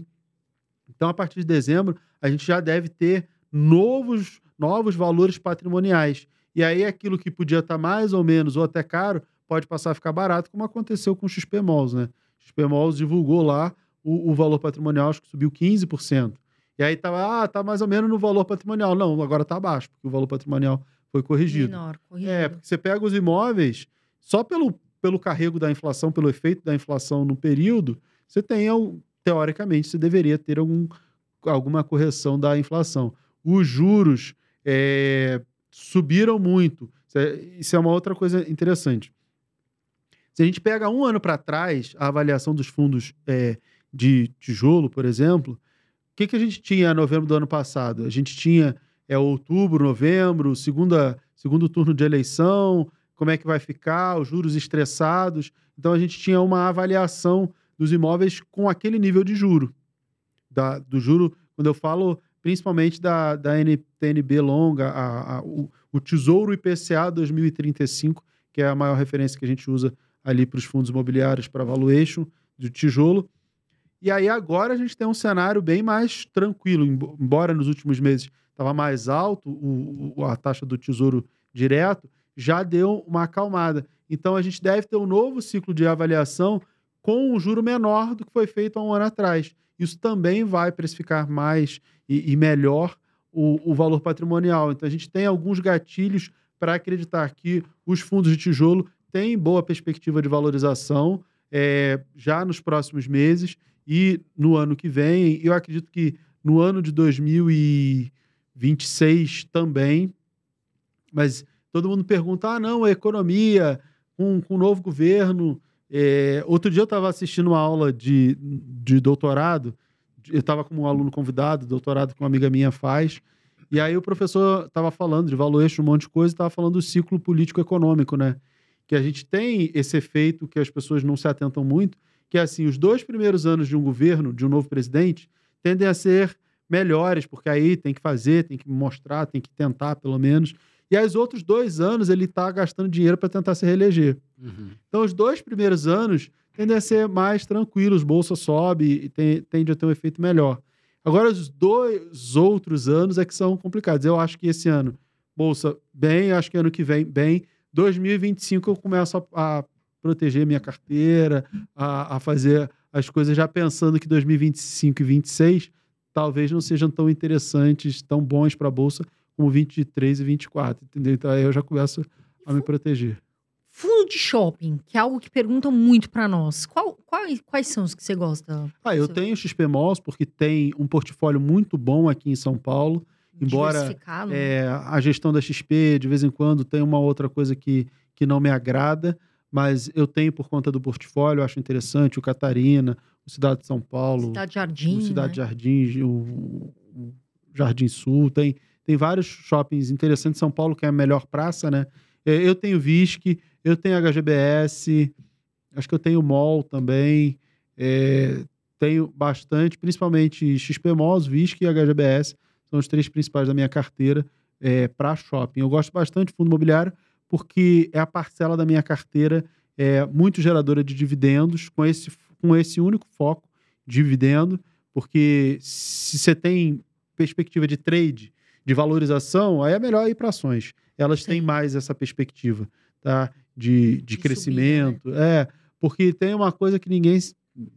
[SPEAKER 3] Então, a partir de dezembro, a gente já deve ter novos, novos valores patrimoniais. E aí, aquilo que podia estar mais ou menos ou até caro, pode passar a ficar barato, como aconteceu com o XP Malls, né? O XP Malls divulgou lá o, o valor patrimonial, acho que subiu 15%. E aí tava, ah, tá mais ou menos no valor patrimonial. Não, agora tá abaixo, porque o valor patrimonial foi corrigido.
[SPEAKER 1] Menor, corrigido.
[SPEAKER 3] É, porque você pega os imóveis, só pelo, pelo carrego da inflação, pelo efeito da inflação no período, você tem, teoricamente, você deveria ter algum, alguma correção da inflação. Os juros é, subiram muito. Isso é, isso é uma outra coisa interessante. Se a gente pega um ano para trás, a avaliação dos fundos é, de tijolo, por exemplo, o que, que a gente tinha em novembro do ano passado? A gente tinha é, outubro, novembro, segunda, segundo turno de eleição, como é que vai ficar, os juros estressados. Então a gente tinha uma avaliação dos imóveis com aquele nível de juro. Da, do juro, quando eu falo principalmente da, da NTNB longa, a, a- o, o Tesouro IPCA 2035, que é a maior referência que a gente usa ali para os fundos imobiliários para valuation do tijolo. E aí agora a gente tem um cenário bem mais tranquilo, embo- embora nos últimos meses estava mais alto, o, o- a taxa do tesouro direto, já deu uma acalmada. Então a gente deve ter um novo ciclo de avaliação com um juro menor do que foi feito há um ano atrás. Isso também vai precificar mais e, e melhor o, o valor patrimonial. Então a gente tem alguns gatilhos para acreditar que os fundos de tijolo têm boa perspectiva de valorização é, já nos próximos meses e no ano que vem. Eu acredito que no ano de 2026 também. Mas todo mundo pergunta: ah, não, a economia, com, com o novo governo. É, outro dia eu estava assistindo uma aula de, de doutorado, eu estava como um aluno convidado, doutorado que uma amiga minha faz, e aí o professor estava falando de valuation, um monte de coisa, estava falando do ciclo político-econômico, né? Que a gente tem esse efeito que as pessoas não se atentam muito, que é assim, os dois primeiros anos de um governo, de um novo presidente, tendem a ser melhores, porque aí tem que fazer, tem que mostrar, tem que tentar, pelo menos. E os outros dois anos, ele está gastando dinheiro para tentar se reeleger.
[SPEAKER 2] Uhum.
[SPEAKER 3] Então, os dois primeiros anos tendem a ser mais tranquilos, bolsa sobe e tem, tende a ter um efeito melhor. Agora, os dois outros anos é que são complicados. Eu acho que esse ano, bolsa bem, acho que ano que vem, bem. 2025 eu começo a, a proteger minha carteira, a, a fazer as coisas já pensando que 2025 e 2026 talvez não sejam tão interessantes, tão bons para a bolsa como 23 e 24, entendeu? Então aí eu já começo a me proteger.
[SPEAKER 1] Fundo de shopping, que é algo que perguntam muito pra nós. Qual, quais, quais são os que você gosta?
[SPEAKER 3] Ah, eu tenho XP Malls porque tem um portfólio muito bom aqui em São Paulo. Embora
[SPEAKER 1] não?
[SPEAKER 3] é, a gestão da XP, de vez em quando, tem uma outra coisa que, que não me agrada, mas eu tenho por conta do portfólio, acho interessante, o Catarina, o Cidade de São Paulo,
[SPEAKER 1] Cidade Jardim.
[SPEAKER 3] o Cidade
[SPEAKER 1] né?
[SPEAKER 3] Jardim, o, o Jardim Sul, tem, tem vários shoppings interessantes. São Paulo, que é a melhor praça, né? É, Eu tenho VISC, eu tenho HGBS, acho que eu tenho MOL também. é, tenho bastante, principalmente XP Malls, VISC e HGBS, são os três principais da minha carteira para shopping. Eu gosto bastante de fundo imobiliário porque é a parcela da minha carteira é, muito geradora de dividendos, com esse, com esse único foco, dividendo, porque se você tem perspectiva de trade, de valorização, aí é melhor ir para ações. Elas
[SPEAKER 1] Sim.
[SPEAKER 3] têm mais essa perspectiva tá? de, de,
[SPEAKER 1] De
[SPEAKER 3] crescimento. É, porque tem uma coisa que ninguém,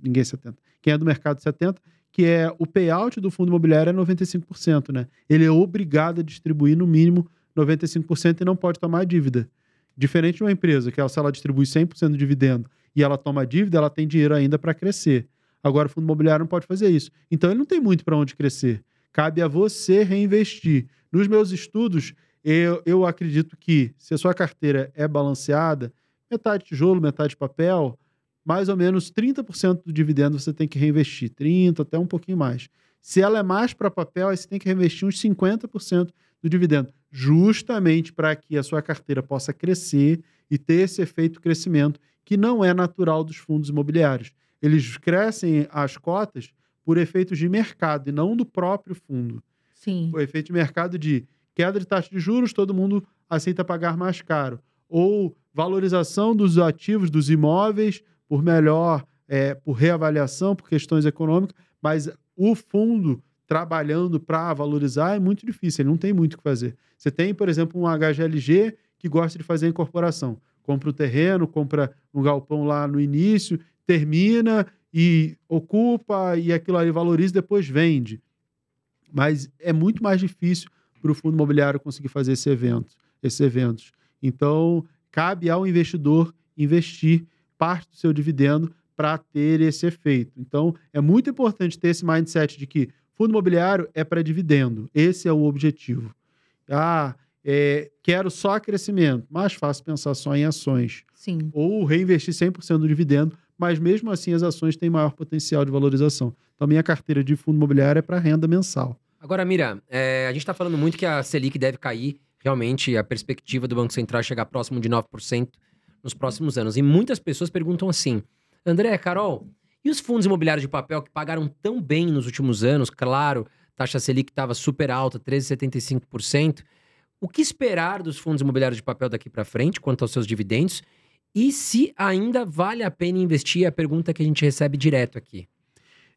[SPEAKER 3] ninguém se atenta. Quem é do mercado se atenta, que é o payout do fundo imobiliário é 95%, né? Ele é obrigado a distribuir no mínimo 95% e não pode tomar dívida. Diferente de uma empresa, que ela, se ela distribui 100% do dividendo e ela toma dívida, ela tem dinheiro ainda para crescer. Agora, o fundo imobiliário não pode fazer isso. Então, ele não tem muito para onde crescer. Cabe a você reinvestir. Nos meus estudos, eu, eu acredito que se a sua carteira é balanceada, metade tijolo, metade papel, mais ou menos 30% do dividendo você tem que reinvestir. 30%, até um pouquinho mais. Se ela é mais para papel, aí você tem que reinvestir uns 50% do dividendo, justamente para que a sua carteira possa crescer e ter esse efeito crescimento que não é natural dos fundos imobiliários. Eles crescem as cotas por efeitos de mercado e não do próprio fundo.
[SPEAKER 1] Sim.
[SPEAKER 3] O efeito de mercado de queda de taxa de juros, todo mundo aceita pagar mais caro. Ou valorização dos ativos, dos imóveis, por melhor, é, por reavaliação, por questões econômicas, mas o fundo trabalhando para valorizar é muito difícil, ele não tem muito o que fazer. Você tem, por exemplo, um HGLG que gosta de fazer a incorporação. Compra o terreno, compra um galpão lá no início, termina e ocupa e aquilo ali valoriza e depois vende. Mas é muito mais difícil para o fundo imobiliário conseguir fazer esse evento, esses eventos. Então, cabe ao investidor investir parte do seu dividendo para ter esse efeito. Então, é muito importante ter esse mindset de que fundo imobiliário é para dividendo. Esse é o objetivo. Ah, é, quero só crescimento. Mais fácil pensar só em ações.
[SPEAKER 1] Sim.
[SPEAKER 3] Ou reinvestir 100% do dividendo, mas mesmo assim as ações têm maior potencial de valorização. Então, minha carteira de fundo imobiliário é para renda mensal.
[SPEAKER 2] Agora, Mira, é, a gente está falando muito que a Selic deve cair. Realmente, a perspectiva do Banco Central é chegar próximo de 9% nos próximos anos. E muitas pessoas perguntam assim: André, Carol, e os fundos imobiliários de papel que pagaram tão bem nos últimos anos? Claro, taxa Selic estava super alta, 13,75%. O que esperar dos fundos imobiliários de papel daqui para frente quanto aos seus dividendos? E se ainda vale a pena investir? É a pergunta que a gente recebe direto aqui.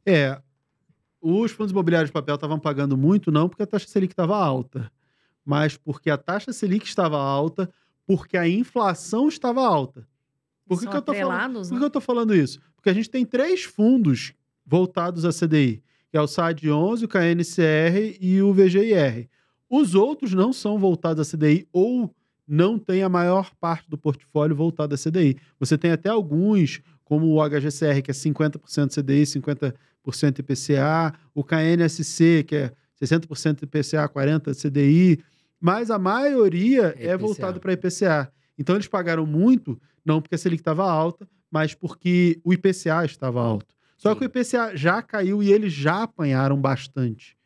[SPEAKER 3] É, os fundos imobiliários de papel estavam pagando muito, não porque a taxa Selic estava alta, mas porque a taxa Selic estava alta, porque a inflação estava alta. Por que, que eu tô falando?
[SPEAKER 1] né?
[SPEAKER 3] que eu tô falando isso? Porque a gente tem três fundos voltados à CDI, que é o SAD 11, o KNCR e o VGIR. Os outros não são voltados à CDI ou não tem a maior parte do portfólio voltado à CDI. Você tem até alguns, como o HGCR, que é 50% CDI, 50% IPCA, o KNSC, que é 60% IPCA, 40% CDI, mas a maioria
[SPEAKER 2] É
[SPEAKER 3] é voltado para IPCA. Então eles pagaram muito, não porque a Selic estava alta, mas porque o IPCA estava alto. Só
[SPEAKER 2] Sim.
[SPEAKER 3] que o IPCA já caiu e eles já apanharam bastante.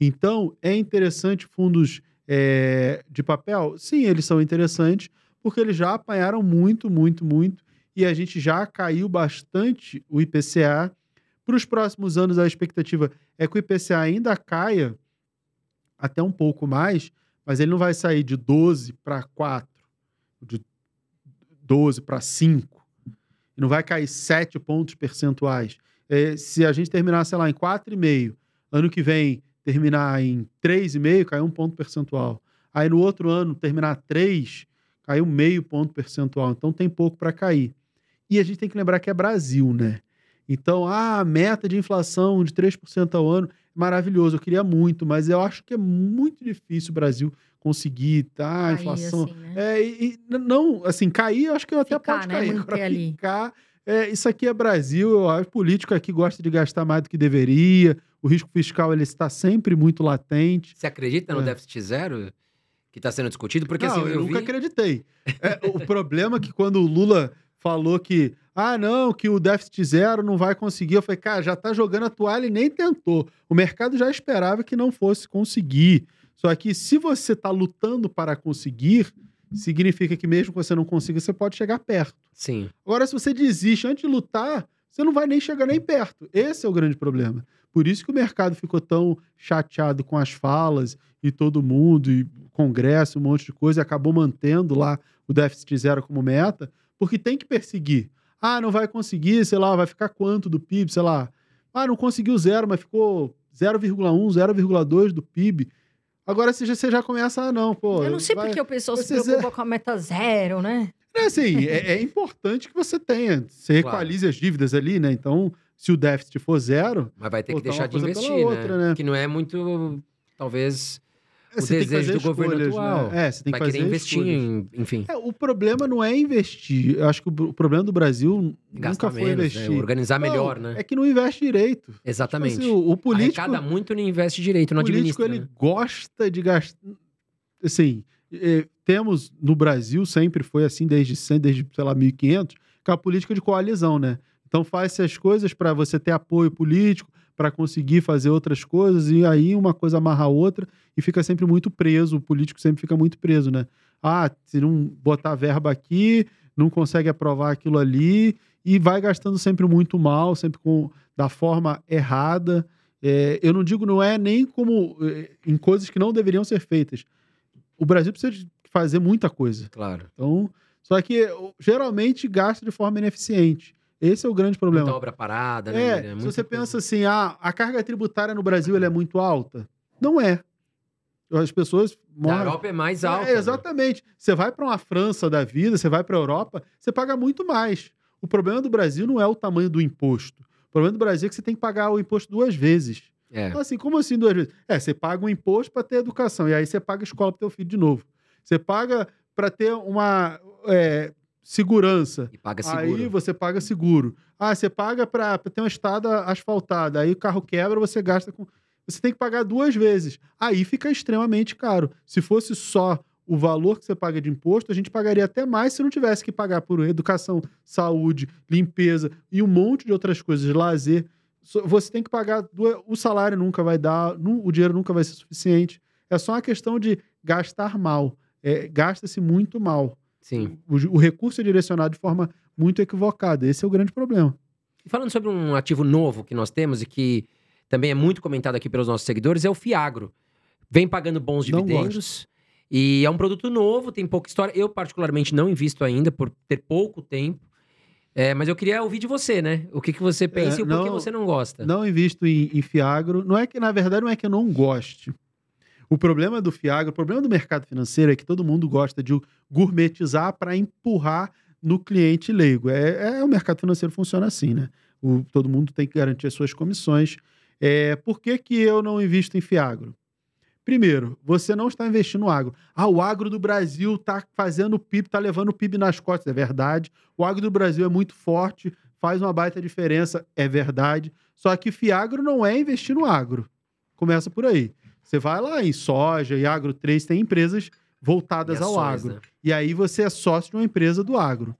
[SPEAKER 3] Então, é interessante fundos é, de papel? Sim, eles são interessantes, porque eles já apanharam muito, muito, muito, e a gente já caiu bastante o IPCA. Para os próximos anos, a expectativa é que o IPCA ainda caia até um pouco mais, mas ele não vai sair de 12 para 4, de 12 para 5, e não vai cair 7 pontos percentuais. É, se a gente terminar, sei lá, em 4,5, ano que vem terminar em 3,5, cai um ponto percentual. Aí no outro ano, terminar 3, caiu meio ponto percentual. Então tem pouco para cair. E a gente tem que lembrar que é Brasil, né? Então, ah, a meta de inflação de 3% ao ano, maravilhoso, eu queria muito, mas eu acho que é muito difícil o Brasil conseguir, tá? A inflação.
[SPEAKER 1] assim, né?
[SPEAKER 3] É, e, e não, assim, cair, eu acho que até
[SPEAKER 1] Ficar,
[SPEAKER 3] pode
[SPEAKER 1] né?
[SPEAKER 3] cair. Agora,
[SPEAKER 1] ali.
[SPEAKER 3] ficar, é, isso aqui é Brasil, eu acho, político aqui gosta de gastar mais do que deveria, o risco fiscal ele está sempre muito latente.
[SPEAKER 2] Você acredita no
[SPEAKER 3] É.
[SPEAKER 2] déficit zero que está sendo discutido? Porque
[SPEAKER 3] não,
[SPEAKER 2] assim,
[SPEAKER 3] eu,
[SPEAKER 2] eu
[SPEAKER 3] nunca
[SPEAKER 2] vi...
[SPEAKER 3] acreditei. É, o problema é que quando o Lula falou que, ah, não, que o déficit zero não vai conseguir, eu falei, cara, já tá jogando a toalha e nem tentou. O mercado já esperava que não fosse conseguir. Só que se você tá lutando para conseguir, significa que mesmo que você não consiga, você pode chegar perto.
[SPEAKER 2] Sim.
[SPEAKER 3] Agora, se você desiste antes de lutar, você não vai nem chegar nem perto. Esse é o grande problema. Por isso que o mercado ficou tão chateado com as falas e todo mundo, e o Congresso, um monte de coisa, e acabou mantendo lá o déficit zero como meta, porque tem que perseguir. Ah, não vai conseguir, sei lá, vai ficar quanto do PIB, sei lá. Ah, não conseguiu zero, mas ficou 0,1, 0,2 do PIB. Agora você já, você já começa, ah, não, pô.
[SPEAKER 1] Eu não sei
[SPEAKER 3] vai-
[SPEAKER 1] porque o pessoal se preocupa com a meta zero, né?
[SPEAKER 3] é assim, é, é importante que você tenha, você
[SPEAKER 2] Claro.
[SPEAKER 3] equalize as dívidas ali, né? Então, se o déficit for zero,
[SPEAKER 2] Mas vai ter que deixar de investir, né?
[SPEAKER 3] outra, né?
[SPEAKER 2] Que não é muito, talvez,
[SPEAKER 3] é,
[SPEAKER 2] O
[SPEAKER 3] você tem que
[SPEAKER 2] desejo
[SPEAKER 3] fazer
[SPEAKER 2] do governo
[SPEAKER 3] escolhas,
[SPEAKER 2] atual.
[SPEAKER 3] Né? É, você tem
[SPEAKER 2] vai
[SPEAKER 3] que fazer
[SPEAKER 2] querer investir, em, enfim,
[SPEAKER 3] É, o problema não é investir. Eu acho que o, o problema do Brasil
[SPEAKER 2] gastar
[SPEAKER 3] nunca foi
[SPEAKER 2] menos,
[SPEAKER 3] investir.
[SPEAKER 2] né? organizar
[SPEAKER 3] Não,
[SPEAKER 2] melhor, né?
[SPEAKER 3] É que não investe direito. Tipo
[SPEAKER 2] Exatamente.
[SPEAKER 3] assim, o, o político,
[SPEAKER 2] Arrecada muito e não investe direito, não
[SPEAKER 3] o político
[SPEAKER 2] administra.
[SPEAKER 3] ele
[SPEAKER 2] né?
[SPEAKER 3] gosta de gastar. Assim, eh, temos no Brasil, sempre foi assim, desde, sempre, desde sei lá, 1500, que é a política de coalizão, né? Então faz as coisas para você ter apoio político, para conseguir fazer outras coisas, e aí uma coisa amarra a outra e fica sempre muito preso. O político sempre fica muito preso, né? Ah, se não botar verba aqui, não consegue aprovar aquilo ali, e vai gastando sempre muito mal, sempre com, da forma errada. É, eu não digo, não é nem como eh, em coisas que não deveriam ser feitas. O Brasil precisa de fazer muita coisa.
[SPEAKER 2] Claro.
[SPEAKER 3] Então, só que geralmente gasta de forma ineficiente. Esse é o grande problema.
[SPEAKER 2] Muita obra parada, né?
[SPEAKER 3] É,
[SPEAKER 2] Miriam?
[SPEAKER 3] se você
[SPEAKER 2] coisa.
[SPEAKER 3] pensa assim, ah, a carga tributária no Brasil é muito alta. Não é. As pessoas
[SPEAKER 2] Na
[SPEAKER 3] moram.
[SPEAKER 2] Europa é mais
[SPEAKER 3] É,
[SPEAKER 2] alta. né?
[SPEAKER 3] exatamente. Você vai para uma França da vida, você vai para a Europa, você paga muito mais. O problema do Brasil não é o tamanho do imposto. O problema do Brasil é que você tem que pagar o imposto duas vezes.
[SPEAKER 2] É.
[SPEAKER 3] Então, Assim, como assim duas vezes? É, você paga um imposto para ter educação, e aí você paga escola para teu filho de novo. Você paga para ter uma é, segurança.
[SPEAKER 2] E paga seguro.
[SPEAKER 3] Aí você paga seguro. Ah, você paga para ter uma estrada asfaltada. Aí o carro quebra, você gasta com. Você tem que pagar duas vezes. Aí fica extremamente caro. Se fosse só o valor que você paga de imposto, a gente pagaria até mais se não tivesse que pagar por educação, saúde, limpeza e um monte de outras coisas, lazer. Você tem que pagar. duas- O salário nunca vai dar, o dinheiro nunca vai ser suficiente. É só uma questão de gastar mal. É, Gasta-se muito mal.
[SPEAKER 2] Sim.
[SPEAKER 3] O, o recurso é direcionado de forma muito equivocada. Esse é o grande problema.
[SPEAKER 2] E falando sobre um ativo novo que nós temos e que também é muito comentado aqui pelos nossos seguidores, é o Fiagro. Vem pagando bons
[SPEAKER 3] Não
[SPEAKER 2] dividendos. E é um produto novo, tem pouca história. Eu, particularmente, não invisto ainda por ter pouco tempo. É, mas eu queria ouvir de você, né? O que, que você pensa
[SPEAKER 3] É,
[SPEAKER 2] e o porquê
[SPEAKER 3] não-
[SPEAKER 2] você não gosta.
[SPEAKER 3] Não invisto em, em Fiagro. Não é que, na verdade, não é que eu não goste. O problema do Fiagro, o problema do mercado financeiro é que todo mundo gosta de gourmetizar para empurrar no cliente leigo. É, é- o mercado financeiro funciona assim, né? O- todo mundo tem que garantir as suas comissões. É, por que, que eu não invisto em Fiagro? Primeiro, você não está investindo no agro. Ah, o agro do Brasil está fazendo PIB, está levando o PIB nas costas. É verdade. O agro do Brasil é muito forte, faz uma baita diferença. É verdade. Só que Fiagro não é investir no agro. Começa por aí. Você vai lá em soja e agro 3, tem empresas voltadas
[SPEAKER 2] E
[SPEAKER 3] ao agro.
[SPEAKER 2] né?
[SPEAKER 3] E aí você é sócio de uma empresa do agro.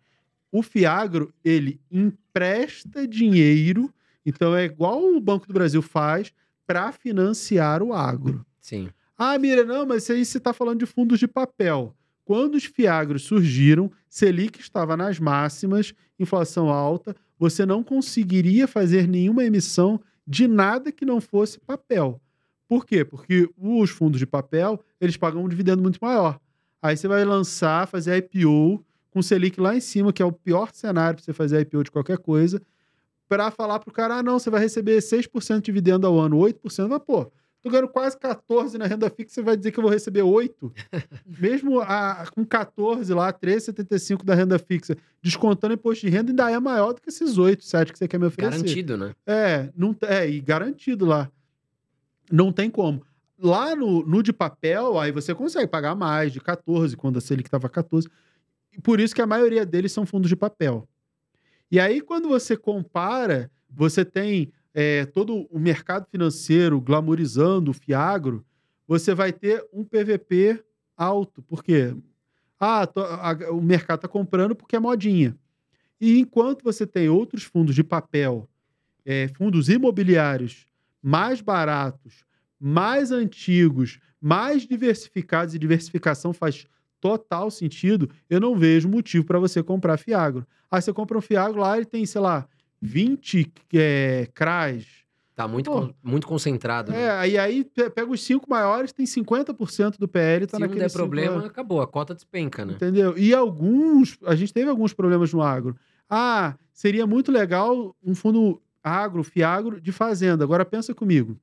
[SPEAKER 3] O Fiagro, ele empresta dinheiro, então é igual o Banco do Brasil faz, para financiar o agro.
[SPEAKER 2] Sim.
[SPEAKER 3] Ah, Mira, não, mas aí você está falando de fundos de papel. Quando os Fiagros surgiram, Selic estava nas máximas, inflação alta, você não conseguiria fazer nenhuma emissão de nada que não fosse papel. Por quê? Porque os fundos de papel, eles pagam um dividendo muito maior. Aí você vai lançar, fazer IPO com Selic lá em cima, que é o pior cenário para você fazer IPO de qualquer coisa, para falar pro cara, ah, não, você vai receber 6% de dividendo ao ano, 8%, mas pô, tô ganhando quase 14 na renda fixa, você vai dizer que eu vou receber 8? Mesmo a, com 14 lá, 13,75 da renda fixa, descontando imposto de renda, ainda é maior do que esses 8, 7 que você quer me oferecer.
[SPEAKER 2] Garantido, né?
[SPEAKER 3] É, não, é, e garantido lá. Não tem como. Lá no, no de papel, aí você consegue pagar mais, de 14, quando a Selic estava 14. E por isso que a maioria deles são fundos de papel. E aí, quando você compara, você tem é, todo o mercado financeiro glamourizando o Fiagro, você vai ter um PVP alto. Por quê? Ah, tô- a- o mercado está comprando porque é modinha. E enquanto você tem outros fundos de papel, é, fundos imobiliários mais baratos, mais antigos, mais diversificados, e diversificação faz total sentido, eu não vejo motivo para você comprar Fiagro. Aí você compra um Fiagro lá, ele tem, sei lá, 20 é, CRAs.
[SPEAKER 2] Tá muito,
[SPEAKER 3] Pô.
[SPEAKER 2] con- muito concentrado. né?
[SPEAKER 3] É, aí, aí pe- pega os cinco maiores, tem 50% do PL, tá
[SPEAKER 2] Se não
[SPEAKER 3] naquele
[SPEAKER 2] der
[SPEAKER 3] cinco
[SPEAKER 2] problema,
[SPEAKER 3] lá.
[SPEAKER 2] acabou. A cota despenca, né?
[SPEAKER 3] Entendeu? E alguns, a gente teve alguns problemas no agro. Ah, seria muito legal um fundo agro, fiagro de fazenda. Agora pensa comigo.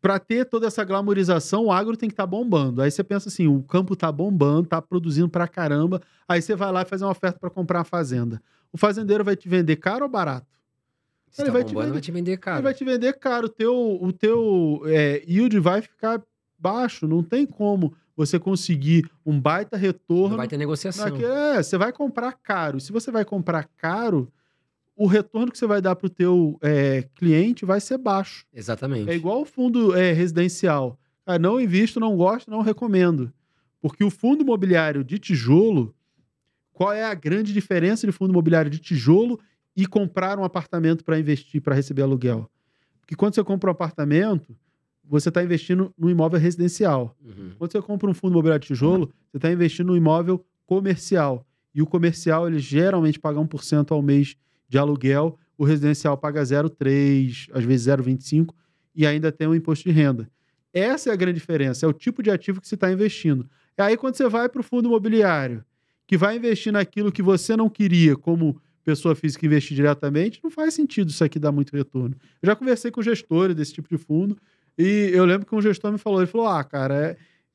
[SPEAKER 3] Para ter toda essa glamorização, o agro tem que estar bombando. Aí você pensa assim, o campo tá bombando, tá produzindo pra caramba. Aí você vai lá e faz uma oferta para comprar uma fazenda. O fazendeiro vai te vender caro ou barato?
[SPEAKER 2] Se
[SPEAKER 3] Ele
[SPEAKER 2] tá
[SPEAKER 3] vai te
[SPEAKER 2] bombando,
[SPEAKER 3] vender-
[SPEAKER 2] vai te vender caro.
[SPEAKER 3] Ele vai te vender caro. O teu, o teu é, yield vai ficar baixo. Não tem como você conseguir um baita retorno
[SPEAKER 2] Não vai ter negociação.
[SPEAKER 3] Naque- é, você vai comprar caro. Se você vai comprar caro, o retorno que você vai dar para o teu é, cliente vai ser baixo.
[SPEAKER 2] Exatamente.
[SPEAKER 3] É igual o fundo é, residencial. Ah, não invisto, não gosto, não recomendo. Porque o fundo imobiliário de tijolo, qual é a grande diferença de fundo imobiliário de tijolo e comprar um apartamento para investir, para receber aluguel? Porque quando você compra um apartamento, você está investindo no imóvel residencial.
[SPEAKER 2] Uhum.
[SPEAKER 3] Quando você compra um fundo imobiliário de tijolo, você está investindo no imóvel comercial. E o comercial, ele geralmente paga 1% ao mês de aluguel, o residencial paga 0,3%, às vezes 0,25%, e ainda tem o imposto de renda. Essa é a grande diferença, é o tipo de ativo que você está investindo. E aí, quando você vai para o fundo imobiliário, que vai investir naquilo que você não queria, como pessoa física investir diretamente, não faz sentido isso aqui dar muito retorno. Eu já conversei com gestores desse tipo de fundo, e eu lembro que um gestor me falou, ele falou, ah, cara,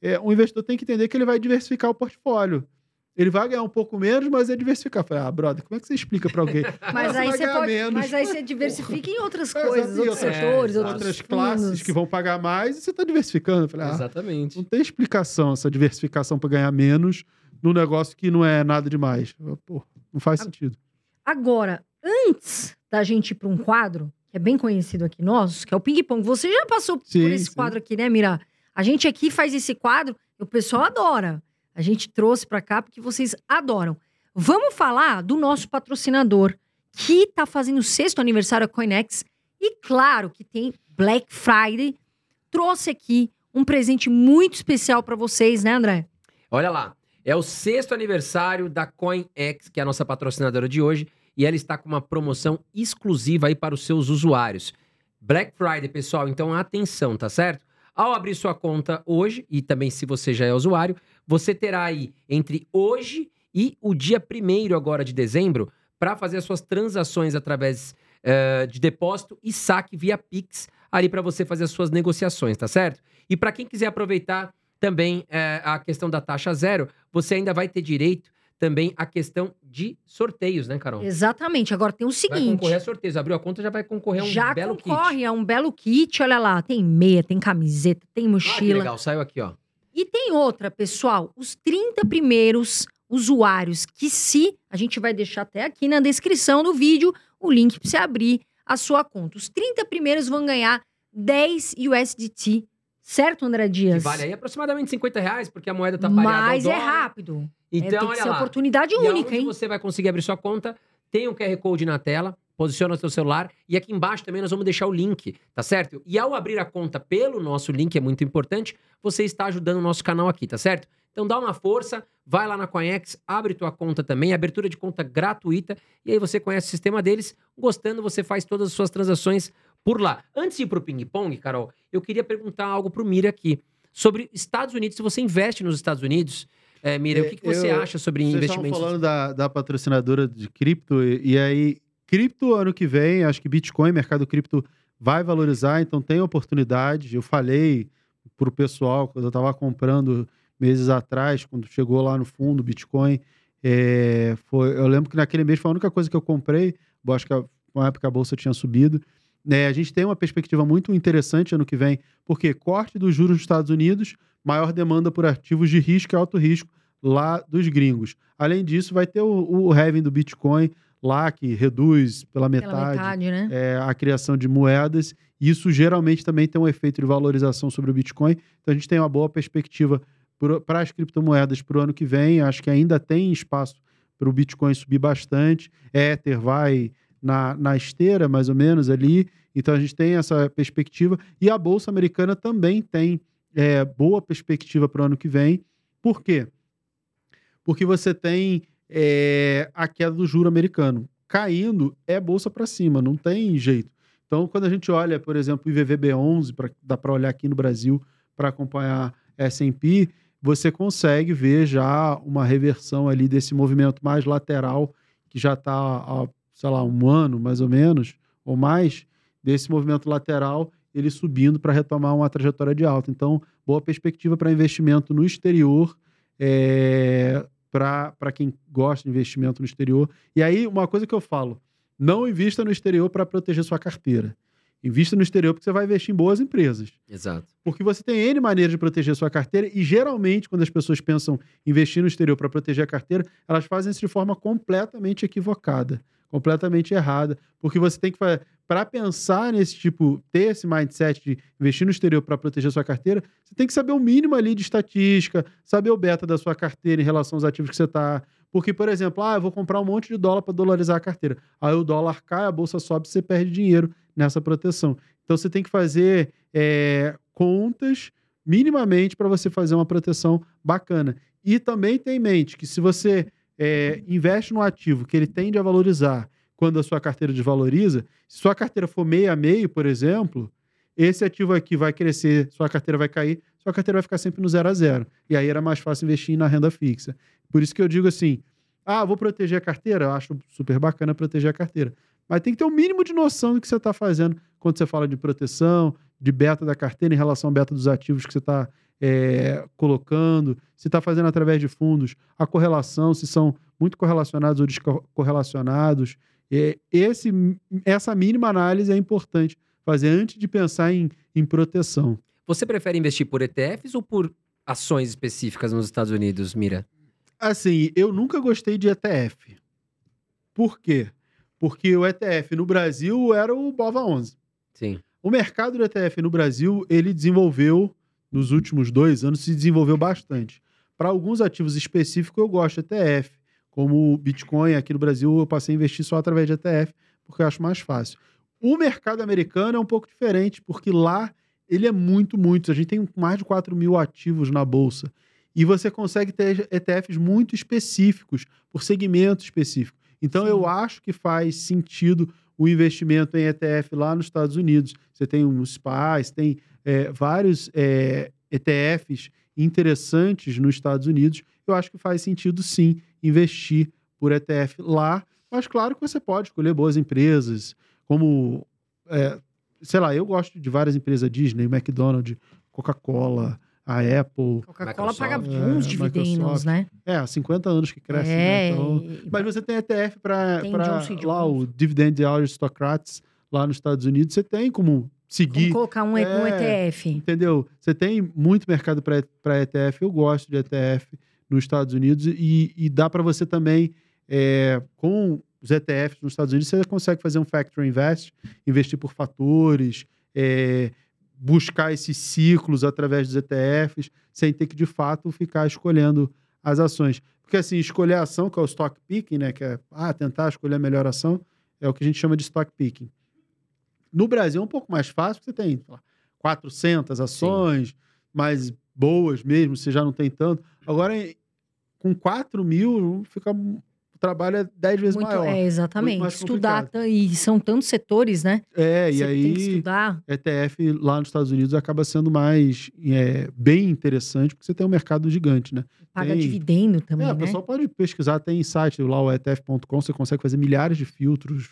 [SPEAKER 3] é, é, o investidor tem que entender que ele vai diversificar o portfólio. Ele vai ganhar um pouco menos, mas é diversificar. Eu falei, ah, brother, como é que você explica para alguém?
[SPEAKER 1] Mas aí
[SPEAKER 3] vai
[SPEAKER 1] você pode.
[SPEAKER 3] menos.
[SPEAKER 1] Mas aí você diversifica em outras
[SPEAKER 3] É,
[SPEAKER 1] coisas,
[SPEAKER 3] exato,
[SPEAKER 1] outros
[SPEAKER 3] outras-
[SPEAKER 1] setores,
[SPEAKER 2] é,
[SPEAKER 1] outros
[SPEAKER 3] Outras
[SPEAKER 1] fundos.
[SPEAKER 3] classes que vão pagar mais e você está diversificando. Falei, ah,
[SPEAKER 2] Exatamente.
[SPEAKER 3] não tem explicação essa diversificação para ganhar menos num negócio que não é nada demais. Pô, não faz sentido.
[SPEAKER 1] Agora, antes da gente ir para um quadro, que é bem conhecido aqui nosso, que é o ping-pong. Você já passou por
[SPEAKER 3] Sim,
[SPEAKER 1] esse
[SPEAKER 3] sim.
[SPEAKER 1] quadro aqui, né, Mira? A gente aqui faz esse quadro e o pessoal adora. A gente trouxe para cá porque vocês adoram. Vamos falar do nosso patrocinador, que tá fazendo o sexto aniversário da Coinex. E claro que tem Black Friday. Trouxe aqui um presente muito especial para vocês, né, André?
[SPEAKER 2] Olha lá. É o sexto aniversário da CoinX, que é a nossa patrocinadora de hoje, e ela está com uma promoção exclusiva aí para os seus usuários. Black Friday, pessoal, então atenção, tá certo? Ao abrir sua conta hoje, e também se você já é usuário, você terá aí entre hoje E o dia 1 agora de dezembro, para fazer as suas transações através eh, de depósito e saque via Pix, ali para você fazer as suas negociações, tá certo? E para quem quiser aproveitar também eh, a questão da taxa zero, você ainda vai ter direito também à questão de sorteios, né, Carol?
[SPEAKER 1] Exatamente. Agora tem o
[SPEAKER 2] Vai
[SPEAKER 1] seguinte.
[SPEAKER 2] concorrer a sorteios. Abriu a conta, já vai concorrer a um
[SPEAKER 1] já
[SPEAKER 2] belo
[SPEAKER 1] concorre
[SPEAKER 2] kit.
[SPEAKER 1] a um belo kit, olha lá. Tem meia, tem camiseta, tem
[SPEAKER 2] Ah, que
[SPEAKER 1] mochila.
[SPEAKER 2] legal, saiu aqui, ó.
[SPEAKER 1] E tem outra, pessoal. Os 30 primeiros usuários que se... A gente vai deixar até aqui na descrição do vídeo o link para você abrir a sua conta. Os 30 primeiros vão ganhar 10 USDT. Certo, André
[SPEAKER 2] Que
[SPEAKER 1] Dias?
[SPEAKER 2] vale aí aproximadamente 50 reais, porque a moeda tá pareada
[SPEAKER 1] Mas é rápido. É,
[SPEAKER 2] Então,
[SPEAKER 1] tem que
[SPEAKER 2] olha
[SPEAKER 1] ser
[SPEAKER 2] lá.
[SPEAKER 1] oportunidade
[SPEAKER 2] E
[SPEAKER 1] única, hein?
[SPEAKER 2] você vai conseguir abrir sua conta, tem um QR Code na tela, posiciona o seu celular e aqui embaixo também nós vamos deixar o link, tá certo? E ao abrir a conta pelo nosso link, é muito importante, você está ajudando o nosso canal aqui, tá certo? Então dá uma força, vai lá na Coinex, abre tua conta também, abertura de conta gratuita, e aí você conhece o sistema deles. Gostando, você faz todas as suas transações por lá. Antes de ir pro ping-pong, Carol, eu queria perguntar algo pro Mira aqui. Sobre Estados Unidos, se você investe nos Estados Unidos, é, Mira, o que, que você
[SPEAKER 3] eu-
[SPEAKER 2] acha sobre
[SPEAKER 3] Vocês
[SPEAKER 2] investimentos?
[SPEAKER 3] falando da, da patrocinadora de cripto, e, e aí, cripto ano que vem, acho que Bitcoin, mercado cripto, vai valorizar, então tem oportunidade. Eu falei pro pessoal, quando eu estava comprando meses atrás, quando chegou lá no fundo, Bitcoin, é, foi, eu lembro que naquele mês foi a única coisa que eu comprei, acho que a- uma época a bolsa tinha subido. né? a gente tem uma perspectiva muito interessante ano que vem, porque corte dos juros nos Estados Unidos, maior demanda por ativos de risco e alto risco lá dos gringos. Além disso, vai ter o, o do Bitcoin lá, que reduz pela
[SPEAKER 1] Pela
[SPEAKER 3] metade,
[SPEAKER 1] metade, né?
[SPEAKER 3] é, a criação de moedas. Isso geralmente também tem um efeito de valorização sobre o Bitcoin. Então a gente tem uma boa perspectiva para as criptomoedas para o ano que vem. Acho que ainda tem espaço para o Bitcoin subir bastante. Ether vai na, na esteira, mais ou menos, ali. Então a gente tem essa perspectiva. E a Bolsa Americana também tem é, boa perspectiva para o ano que vem. Por quê? Porque você tem é, a queda do juro americano. Caindo é bolsa para cima, não tem jeito. Então, quando a gente olha, por exemplo, o IVVB11, pra, dá para olhar aqui no Brasil para acompanhar S&P, você consegue ver já uma reversão ali desse movimento mais lateral que já está há, sei lá, um ano mais ou menos, ou mais, desse movimento lateral, ele subindo para retomar uma trajetória de alta. Então, boa perspectiva para investimento no exterior, é, para quem gosta de investimento no exterior. E aí, uma coisa que eu falo, não invista no exterior para proteger sua carteira. Invista no exterior porque você vai investir em boas empresas.
[SPEAKER 2] Exato.
[SPEAKER 3] Porque você tem N maneiras de proteger sua carteira e geralmente, quando as pessoas pensam em investir no exterior para proteger a carteira, elas fazem isso de forma completamente equivocada, completamente errada. Porque você tem que fazer. Para pensar nesse tipo, ter esse mindset de investir no exterior para proteger sua carteira, você tem que saber o mínimo ali de estatística, saber o beta da sua carteira em relação aos ativos que você está. Porque, por exemplo, ah, eu vou comprar um monte de dólar para dolarizar a carteira. Aí o dólar cai, a bolsa sobe, você perde dinheiro nessa proteção. Então você tem que fazer é, contas minimamente para você fazer uma proteção bacana. E também tem em mente que se você é, investe no ativo que ele tende a valorizar quando a sua carteira desvaloriza, se sua carteira for meio a meio, por exemplo, esse ativo aqui vai crescer, sua carteira vai cair, sua carteira vai ficar sempre no zero a zero. E aí era mais fácil investir na renda fixa. Por isso que eu digo assim: ah, vou proteger a carteira? Eu acho super bacana proteger a carteira. Mas tem que ter o um mínimo de noção do que você está fazendo quando você fala de proteção, de beta da carteira em relação ao beta dos ativos que você está é, colocando, se está fazendo através de fundos, a correlação, se são muito correlacionados ou descorrelacionados. É, esse, essa mínima análise é importante fazer antes de pensar em, em proteção.
[SPEAKER 2] Você prefere investir por ETFs ou por ações específicas nos Estados Unidos, Mira?
[SPEAKER 3] Assim, eu nunca gostei de ETF. Por quê? Porque o ETF no Brasil era o BOVA11.
[SPEAKER 2] Sim.
[SPEAKER 3] O mercado do ETF no Brasil, ele desenvolveu, nos últimos dois anos, se desenvolveu bastante. Para alguns ativos específicos, eu gosto de ETF. Como o Bitcoin, aqui no Brasil, eu passei a investir só através de ETF, porque eu acho mais fácil. O mercado americano é um pouco diferente, porque lá ele é muito, muito. A gente tem mais de 4 mil ativos na Bolsa. E você consegue ter ETFs muito específicos, por segmento específico. Então, Sim. eu acho que faz sentido o investimento em ETF lá nos Estados Unidos. Você tem os SPAs, tem é, vários é, ETFs interessantes nos Estados Unidos. Eu acho que faz sentido, sim, investir por ETF lá. Mas claro que você pode escolher boas empresas, como, é, sei lá, eu gosto de várias empresas, Disney, McDonald's, Coca-Cola, a Apple.
[SPEAKER 1] Coca-Cola paga
[SPEAKER 2] Microsoft.
[SPEAKER 1] bons
[SPEAKER 3] É,
[SPEAKER 1] dividendos,
[SPEAKER 3] Microsoft.
[SPEAKER 1] né?
[SPEAKER 3] É, há 50 anos que cresce,
[SPEAKER 1] é,
[SPEAKER 3] né? Então,
[SPEAKER 1] e-
[SPEAKER 3] mas você tem ETF para
[SPEAKER 1] Tem
[SPEAKER 3] lá o Dividend Aristocrats lá nos Estados Unidos, você tem como seguir,
[SPEAKER 1] Vamos colocar um, um
[SPEAKER 3] É.
[SPEAKER 1] ETF.
[SPEAKER 3] entendeu? Você tem muito mercado para ETF, eu gosto de ETF nos Estados Unidos e, e dá para você também, é, com os ETFs nos Estados Unidos, você consegue fazer um factor invest, investir por fatores, é, buscar esses ciclos através dos ETFs, sem ter que de fato ficar escolhendo as ações. Porque assim, escolher a ação, que é o stock picking, né, que é ah, tentar escolher a melhor ação, é o que a gente chama de stock picking. No Brasil é um pouco mais fácil, porque você tem sei lá, 400 ações, mais boas mesmo, você já não tem tanto. Agora, com 4 mil, fica, o trabalho é 10 vezes
[SPEAKER 1] Muito,
[SPEAKER 3] maior.
[SPEAKER 1] é, exatamente. Estudar, tá- e são tantos setores, né?
[SPEAKER 3] É, e
[SPEAKER 1] Você
[SPEAKER 3] aí...
[SPEAKER 1] tem que estudar.
[SPEAKER 3] ETF lá nos Estados Unidos acaba sendo mais é, bem interessante, porque você tem um mercado gigante, né?
[SPEAKER 1] Paga
[SPEAKER 3] Tem.
[SPEAKER 1] dividendo também,
[SPEAKER 3] é, o
[SPEAKER 1] né?
[SPEAKER 3] pessoal pode pesquisar, tem site lá, o ETF.com, você consegue fazer milhares de filtros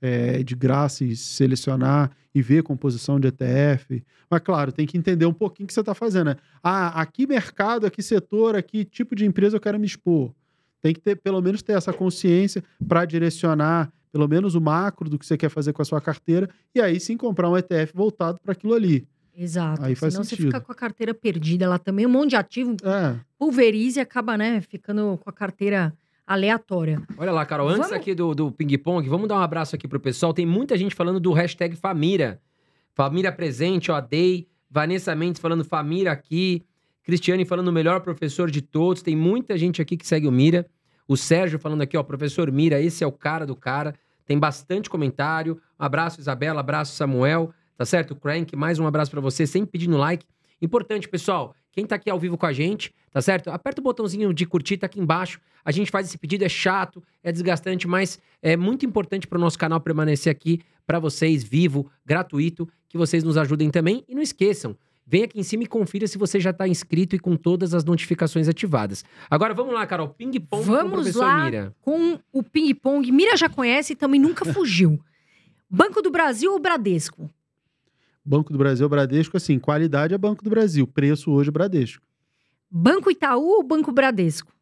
[SPEAKER 3] é, de graça e selecionar e ver composição de ETF. Mas, claro, tem que entender um pouquinho o que você está fazendo, né? Ah, aqui mercado, aqui setor, aqui tipo de empresa eu quero me expor. Tem que ter, pelo menos, ter essa consciência para direcionar, pelo menos, o macro do que você quer fazer com a sua carteira, e aí sim comprar um ETF voltado para aquilo ali.
[SPEAKER 1] Exato.
[SPEAKER 3] Aí faz
[SPEAKER 1] Senão você
[SPEAKER 3] sentido.
[SPEAKER 1] fica com a carteira perdida lá também. Um monte de ativo
[SPEAKER 3] É,
[SPEAKER 1] pulveriza e acaba, né, ficando com a carteira aleatória.
[SPEAKER 2] Olha lá, Carol, antes
[SPEAKER 1] Vamos-
[SPEAKER 2] aqui do, do ping-pong, vamos dar um abraço aqui pro pessoal. Tem muita gente falando do hashtag Família. Família presente, ó, Dei. Vanessa Mendes falando família aqui. Cristiane falando o melhor professor de todos. Tem muita gente aqui que segue o Mira. O Sérgio falando aqui, ó, professor Mira, esse é o cara do cara. Tem bastante comentário. Um abraço, Isabela. Abraço, Samuel. Tá certo? Crank, mais um abraço pra você, sempre pedindo like. Importante, pessoal, quem tá aqui ao vivo com a gente, tá certo? Aperta o botãozinho de curtir, tá aqui embaixo. A gente faz esse pedido, é chato, é desgastante, mas é muito importante para o nosso canal permanecer aqui para vocês, vivo, gratuito, que vocês nos ajudem também. E não esqueçam, vem aqui em cima e confira se você já tá inscrito e com todas as notificações ativadas. Agora vamos lá, Carol, ping-pong com o
[SPEAKER 1] Vamos
[SPEAKER 2] professor
[SPEAKER 1] lá.
[SPEAKER 2] Mira.
[SPEAKER 1] Com o ping-pong, Mira já conhece e também nunca fugiu. Banco do Brasil ou Bradesco?
[SPEAKER 3] Banco do Brasil, Bradesco, assim, qualidade é Banco do Brasil, preço hoje Bradesco.
[SPEAKER 1] Banco Itaú ou Banco Bradesco?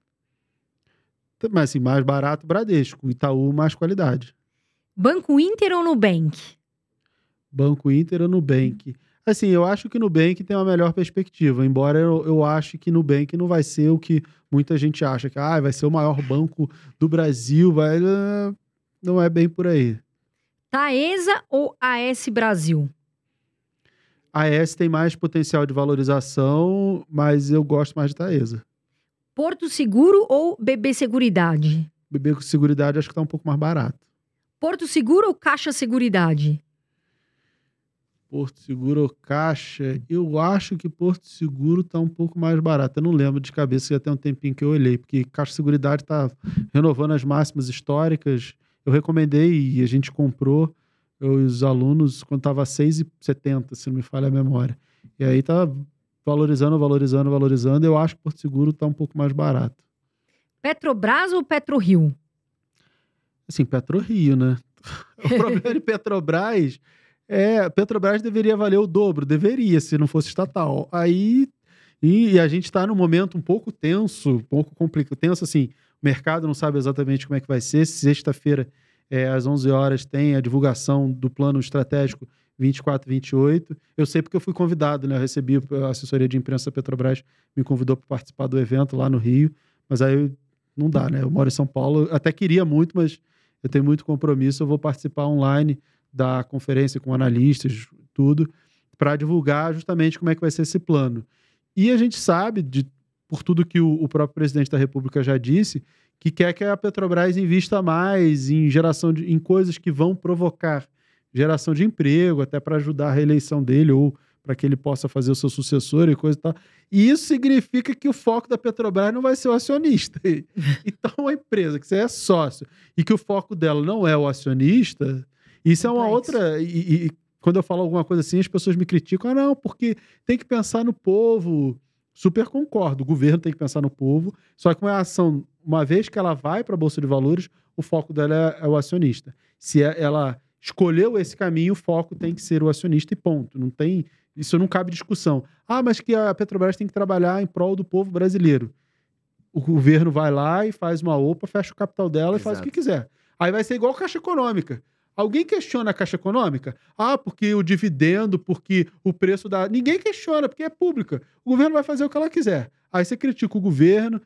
[SPEAKER 3] Mas assim, mais barato Bradesco, Itaú mais qualidade.
[SPEAKER 1] Banco Inter ou Nubank?
[SPEAKER 3] Banco Inter ou Nubank. Assim, eu acho que Nubank tem uma melhor perspectiva, embora eu, eu ache que Nubank não vai ser o que muita gente acha, que ah, vai ser o maior banco do Brasil, vai... eh, Não é bem por aí.
[SPEAKER 1] Taesa ou AS Brasil?
[SPEAKER 3] A S tem mais potencial de valorização, mas eu gosto mais de Taesa.
[SPEAKER 1] Porto Seguro ou BB Seguridade?
[SPEAKER 3] Com seguridade acho que tá um pouco mais barato.
[SPEAKER 1] Porto Seguro ou Caixa Seguridade?
[SPEAKER 3] Porto Seguro ou Caixa, eu acho que Porto Seguro tá um pouco mais barato. Eu não lembro de cabeça, já tem um tempinho que eu olhei, porque Caixa Seguridade tá renovando as máximas históricas. Eu recomendei e a gente comprou, eu os alunos, quando tava 6,70, se não me falha a memória. E aí tá valorizando, valorizando, valorizando. Eu acho que Porto Seguro tá um pouco mais barato.
[SPEAKER 1] Petrobras ou PetroRio?
[SPEAKER 3] Assim, PetroRio, né? O problema de Petrobras é. Petrobras deveria valer o dobro, deveria, se não fosse estatal. Aí. E, e a gente está num momento um pouco tenso, um pouco complicado. Tenso, assim, o mercado não sabe exatamente como é que vai ser. Sexta-feira, é, às 11 horas, tem a divulgação do plano estratégico 24-28. Eu sei porque eu fui convidado, né? Eu recebi a assessoria de imprensa Petrobras, me convidou para participar do evento lá no Rio, mas aí não dá, né? Eu moro em São Paulo, até queria muito, mas eu tenho muito compromisso, eu vou participar online da conferência com analistas, tudo, para divulgar justamente como é que vai ser esse plano. E a gente sabe, de, por tudo que o, o próprio presidente da República já disse, que quer que a Petrobras invista mais em geração de, em coisas que vão provocar geração de emprego, até para ajudar a reeleição dele ou para que ele possa fazer o seu sucessor e coisa e tal. E isso significa que o foco da Petrobras não vai ser o acionista. Então, uma empresa que você é sócio e que o foco dela não é o acionista, isso é uma outra. E, e quando eu falo alguma coisa assim, as pessoas me criticam. Ah, não, porque tem que pensar no povo. Super concordo. O governo tem que pensar no povo. Só que uma ação, uma vez que ela vai para a Bolsa de Valores, o foco dela é, é o acionista. Se é- ela escolheu esse caminho, o foco tem que ser o acionista e ponto. Não tem. Isso não cabe discussão. Ah, mas que a Petrobras tem que trabalhar em prol do povo brasileiro. O governo vai lá e faz uma OPA, fecha o capital dela e faz o
[SPEAKER 2] Exato.
[SPEAKER 3] que quiser. Aí vai ser igual Caixa Econômica. Alguém questiona a Caixa Econômica? Ah, porque o dividendo, porque o preço da. Ninguém questiona, porque é pública. O governo vai fazer o que ela quiser. Aí você critica o governo.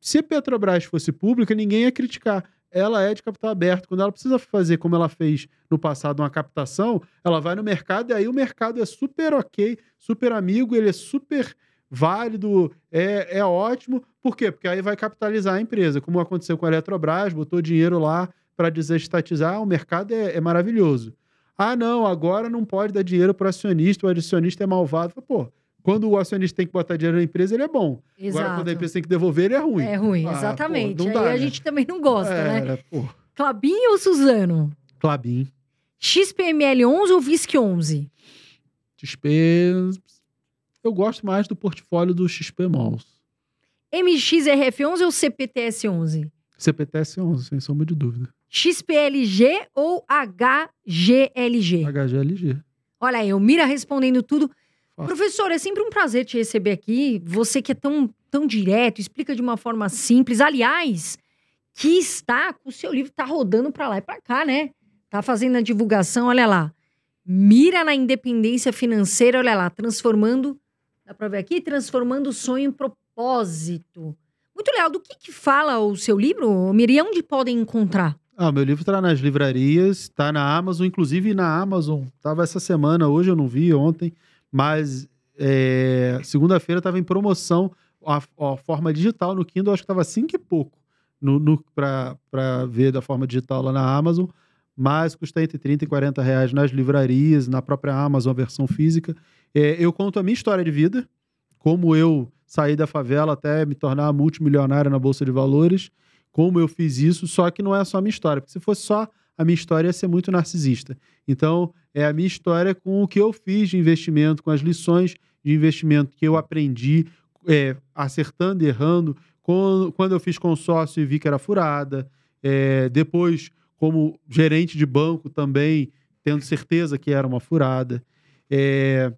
[SPEAKER 3] Se a Petrobras fosse pública, ninguém ia criticar. Ela é de capital aberto. Quando ela precisa fazer, como ela fez no passado, uma captação, ela vai no mercado e aí o mercado é super ok, super amigo, ele é super válido, é, é ótimo. Por quê? Porque aí vai capitalizar a empresa, como aconteceu com a Eletrobras, botou dinheiro lá para desestatizar, o mercado é, é maravilhoso. Ah, não, agora não pode dar dinheiro para o acionista, o acionista é malvado. Pô, quando o acionista tem que botar dinheiro na empresa, ele é bom. Agora, quando a empresa tem que devolver, ele é ruim.
[SPEAKER 1] É ruim,
[SPEAKER 3] Ah,
[SPEAKER 1] exatamente.
[SPEAKER 3] pô,
[SPEAKER 1] Aí
[SPEAKER 3] dá,
[SPEAKER 1] a
[SPEAKER 3] né?
[SPEAKER 1] gente também não gosta,
[SPEAKER 3] é,
[SPEAKER 1] né?
[SPEAKER 3] Pô,
[SPEAKER 1] Clabinho ou Suzano?
[SPEAKER 3] Clabin,
[SPEAKER 1] XPML 11 ou VISC 11?
[SPEAKER 3] XP. Eu gosto mais do portfólio do XP Malls.
[SPEAKER 1] MXRF 11 ou CPTS 11?
[SPEAKER 3] CPTS 11, sem sombra de dúvida.
[SPEAKER 1] XPLG ou HGLG?
[SPEAKER 3] HGLG.
[SPEAKER 1] Olha aí, o Mira respondendo tudo. Professor, é sempre um prazer te receber aqui. Você que é tão, tão direto, explica de uma forma simples. Aliás, que está com o seu livro, tá rodando pra lá e pra cá, né? Tá fazendo a divulgação, olha lá. Mira na independência financeira, olha lá, transformando, dá pra ver aqui? Transformando o sonho em propósito. Muito legal. Do que que fala o seu livro, Mira? E onde podem encontrar?
[SPEAKER 3] Ah, meu livro tá nas livrarias, tá na Amazon, inclusive na Amazon. Tava essa semana, hoje eu não vi, ontem, mas é, segunda-feira tava em promoção a, a forma digital no Kindle, acho que tava cinco e pouco no, no, pra ver da forma digital lá na Amazon, mas custa entre 30 e 40 reais nas livrarias, na própria Amazon, a versão física. É, eu conto a minha história de vida, como eu saí da favela até me tornar multimilionário na Bolsa de Valores, como eu fiz isso, só que não é só a minha história, porque se fosse só a minha história ia ser muito narcisista. Então, é a minha história com o que eu fiz de investimento, com as lições de investimento que eu aprendi, é, acertando e errando, quando eu fiz consórcio e vi que era furada, é, depois, como gerente de banco também, tendo certeza que era uma furada. É,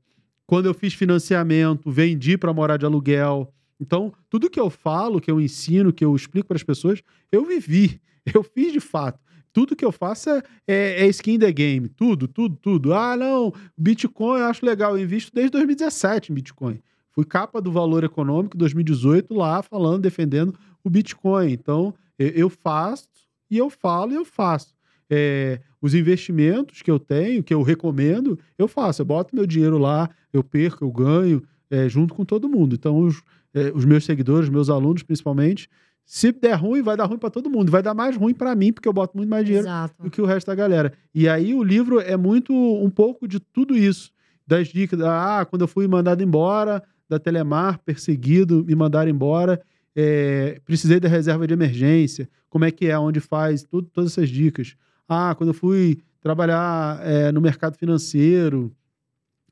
[SPEAKER 3] quando eu fiz financiamento, vendi para morar de aluguel. Então, tudo que eu falo, que eu ensino, que eu explico para as pessoas, eu vivi, eu fiz de fato. Tudo que eu faço é, é, é skin in the game. Tudo, tudo, tudo. Ah, não, Bitcoin eu acho legal. Eu invisto desde 2017 em Bitcoin. Fui capa do Valor Econômico 2018 lá falando, defendendo o Bitcoin. Então, eu, eu faço e eu falo e eu faço. É, os investimentos que eu tenho, que eu recomendo, eu faço. Eu boto meu dinheiro lá, eu perco, eu ganho, é, junto com todo mundo. Então, os, é, os meus seguidores, meus alunos principalmente, se der ruim, vai dar ruim para todo mundo. Vai dar mais ruim para mim, porque eu boto muito mais dinheiro
[SPEAKER 1] Exato.
[SPEAKER 3] do que o resto da galera. E aí o livro é muito um pouco de tudo isso. Das dicas, da, ah, quando eu fui mandado embora da Telemar, perseguido, me mandaram embora, é, precisei da reserva de emergência, como é que é, onde faz, tudo, todas essas dicas. Ah, quando eu fui trabalhar é, no mercado financeiro,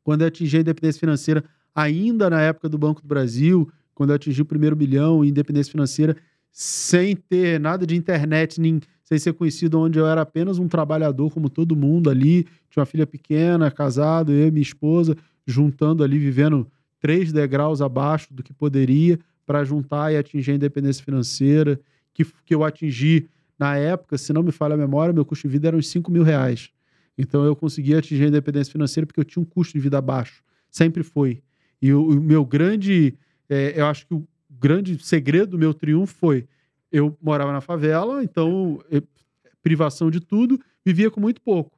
[SPEAKER 3] quando eu atingi a independência financeira, ainda na época do Banco do Brasil, quando eu atingi o primeiro milhão independência financeira, sem ter nada de internet, nem, sem ser conhecido, onde eu era apenas um trabalhador, como todo mundo ali, tinha uma filha pequena, casado, eu e minha esposa, juntando ali, vivendo três degraus abaixo do que poderia para juntar e atingir a independência financeira, que, que eu atingi na época, se não me falha a memória, meu custo de vida era uns 5 mil reais. Então eu consegui atingir a independência financeira porque eu tinha um custo de vida baixo. Sempre foi. E o, o meu grande, é, eu acho que o grande segredo do meu triunfo foi eu morava na favela, então eu- privação de tudo, vivia com muito pouco.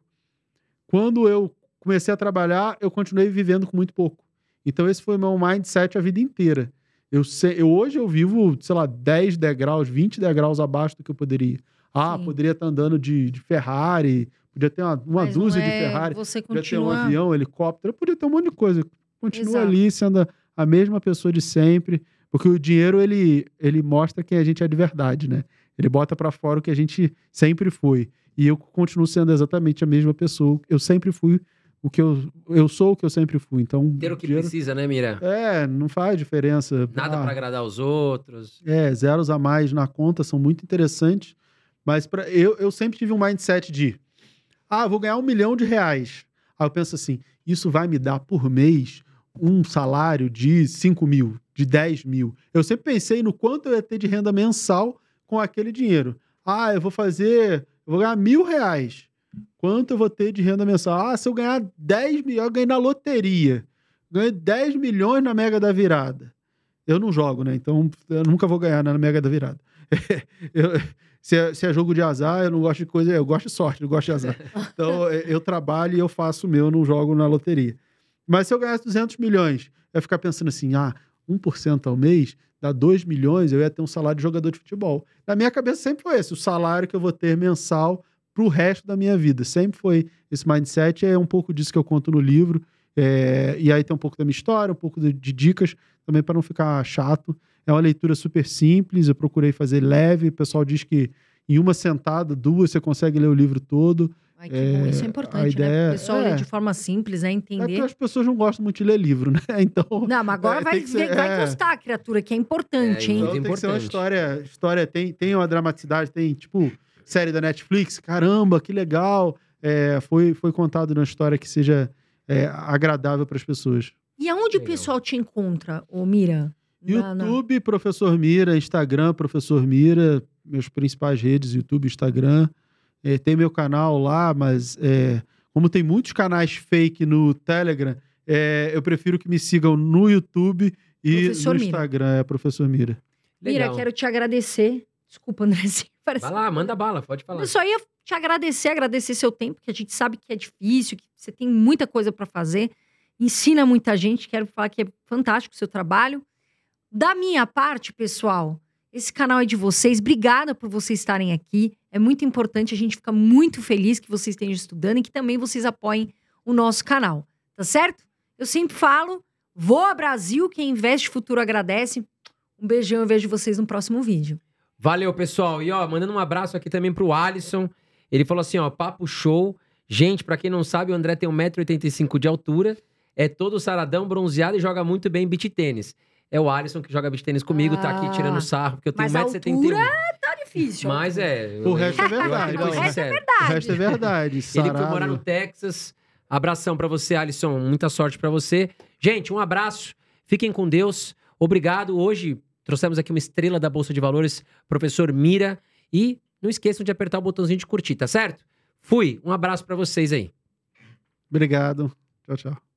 [SPEAKER 3] Quando eu comecei a trabalhar, eu continuei vivendo com muito pouco. Então esse foi o meu mindset a vida inteira. Eu, sei, eu hoje eu vivo, sei lá, 10 degraus, 20 degraus abaixo do que eu poderia. Ah,
[SPEAKER 1] Sim.
[SPEAKER 3] poderia estar andando de, de Ferrari, podia ter uma, uma dúzia de
[SPEAKER 1] é-
[SPEAKER 3] Ferrari,
[SPEAKER 1] Você
[SPEAKER 3] podia ter um
[SPEAKER 1] continua.
[SPEAKER 3] avião, helicóptero, podia ter um monte de coisa. Continua
[SPEAKER 1] Exato.
[SPEAKER 3] ali sendo a- a mesma pessoa de sempre, porque o dinheiro ele, ele mostra quem a gente é de verdade, né? Ele bota pra fora o que a gente sempre foi. E eu continuo sendo exatamente a mesma pessoa. Eu sempre fui o que eu, eu sou o que eu sempre fui. Então,
[SPEAKER 2] Ter o que
[SPEAKER 3] dinheiro-
[SPEAKER 2] precisa, né, Mira?
[SPEAKER 3] É, não faz diferença.
[SPEAKER 2] Nada
[SPEAKER 3] Ah,
[SPEAKER 2] pra agradar os outros.
[SPEAKER 3] É, zeros a mais na conta são muito interessantes, mas pra, eu, eu sempre tive um mindset de, ah, vou ganhar um milhão de reais. Aí eu penso assim, isso vai me dar por mês um salário de 5 mil, de 10 mil. Eu sempre pensei no quanto eu ia ter de renda mensal com aquele dinheiro. Ah, eu vou fazer, eu vou ganhar mil reais. Quanto eu vou ter de renda mensal? Ah, se eu ganhar 10 mil, eu ganhei na loteria. Ganhei 10 milhões na Mega da Virada. Eu não jogo, né? Então eu nunca vou ganhar na Mega da Virada. Eu- se, é, se é jogo de azar, eu não gosto de coisa. Eu gosto de sorte, não gosto de azar. Então eu, eu trabalho e eu faço o meu, eu não jogo na loteria. Mas se eu ganhasse 200 milhões, eu ia ficar pensando assim: ah, 1% ao mês dá 2 milhões, eu ia ter um salário de jogador de futebol. Na minha cabeça sempre foi esse: o salário que eu vou ter mensal pro resto da minha vida. Sempre foi esse mindset. É um pouco disso que eu conto no livro. É, e aí tem um pouco da minha história, um pouco de, de dicas, também para não ficar chato. É uma leitura super simples, eu procurei fazer leve. O pessoal diz que em uma sentada, duas, você consegue ler o livro todo.
[SPEAKER 1] Ai, que bom.
[SPEAKER 3] É,
[SPEAKER 1] Isso é
[SPEAKER 3] a
[SPEAKER 1] importante,
[SPEAKER 3] ideia-
[SPEAKER 1] né? O pessoal
[SPEAKER 3] é.
[SPEAKER 1] lê de forma simples, né?
[SPEAKER 3] É porque
[SPEAKER 1] Entender.
[SPEAKER 3] as pessoas não gostam muito de ler livro, né? Então.
[SPEAKER 1] Não, mas agora
[SPEAKER 3] É,
[SPEAKER 1] vai,
[SPEAKER 3] ser-
[SPEAKER 1] vai
[SPEAKER 3] é.
[SPEAKER 1] gostar a criatura, que é importante,
[SPEAKER 2] É,
[SPEAKER 1] hein?
[SPEAKER 3] Então tem que ser uma
[SPEAKER 2] importante.
[SPEAKER 3] história. História tem, tem uma dramaticidade, tem, tipo, série da Netflix. Caramba, que legal. É, foi, foi contado numa história que seja é, agradável para as pessoas.
[SPEAKER 1] E aonde o
[SPEAKER 2] Legal.
[SPEAKER 1] pessoal te encontra, ô Mira?
[SPEAKER 3] YouTube, Professor Mira, Instagram, Professor Mira, meus principais redes, YouTube, Instagram. É, tem meu canal lá, mas é, como tem muitos canais fake no Telegram, é, eu prefiro que me sigam no YouTube e
[SPEAKER 1] Professor
[SPEAKER 3] no
[SPEAKER 1] Mira.
[SPEAKER 3] Instagram, é Professor Mira.
[SPEAKER 1] Mira,
[SPEAKER 2] Legal.
[SPEAKER 1] quero te agradecer. Desculpa, Andrezinho. Parece...
[SPEAKER 2] Vai lá, manda bala, pode falar.
[SPEAKER 1] Eu só ia te agradecer, agradecer seu tempo, que a gente sabe que é difícil, que você tem muita coisa para fazer, ensina muita gente. Quero falar que é fantástico o seu trabalho. Da minha parte, pessoal, esse canal é de vocês. Obrigada por vocês estarem aqui. É muito importante, a gente fica muito feliz que vocês estejam estudando e que também vocês apoiem o nosso canal, tá certo? Eu sempre falo, voa Brasil, quem investe futuro agradece. Um beijão, eu vejo vocês no próximo vídeo.
[SPEAKER 2] Valeu, pessoal. E ó, mandando um abraço aqui também pro Alisson. Ele falou assim, ó, papo show. Gente, pra quem não sabe, o André tem 1,85m de altura, é todo saradão, bronzeado e joga muito bem beat tênis. É o Alisson que joga beat tênis comigo, tá aqui
[SPEAKER 1] Ah.
[SPEAKER 2] tirando sarro, porque eu tenho
[SPEAKER 1] Mas a
[SPEAKER 2] 1,71m.
[SPEAKER 1] Difícil.
[SPEAKER 2] Mas é.
[SPEAKER 3] O resto é verdade. O resto é
[SPEAKER 2] sincero.
[SPEAKER 3] O resto é verdade.
[SPEAKER 2] Ele foi morar no Texas. Abração pra você, Alisson. Muita sorte pra você. Gente, um abraço. Fiquem com Deus. Obrigado. Hoje trouxemos aqui uma estrela da Bolsa de Valores, professor Mira. E não esqueçam de apertar o botãozinho de curtir, tá certo? Fui. Um abraço pra vocês aí.
[SPEAKER 3] Obrigado. Tchau, tchau.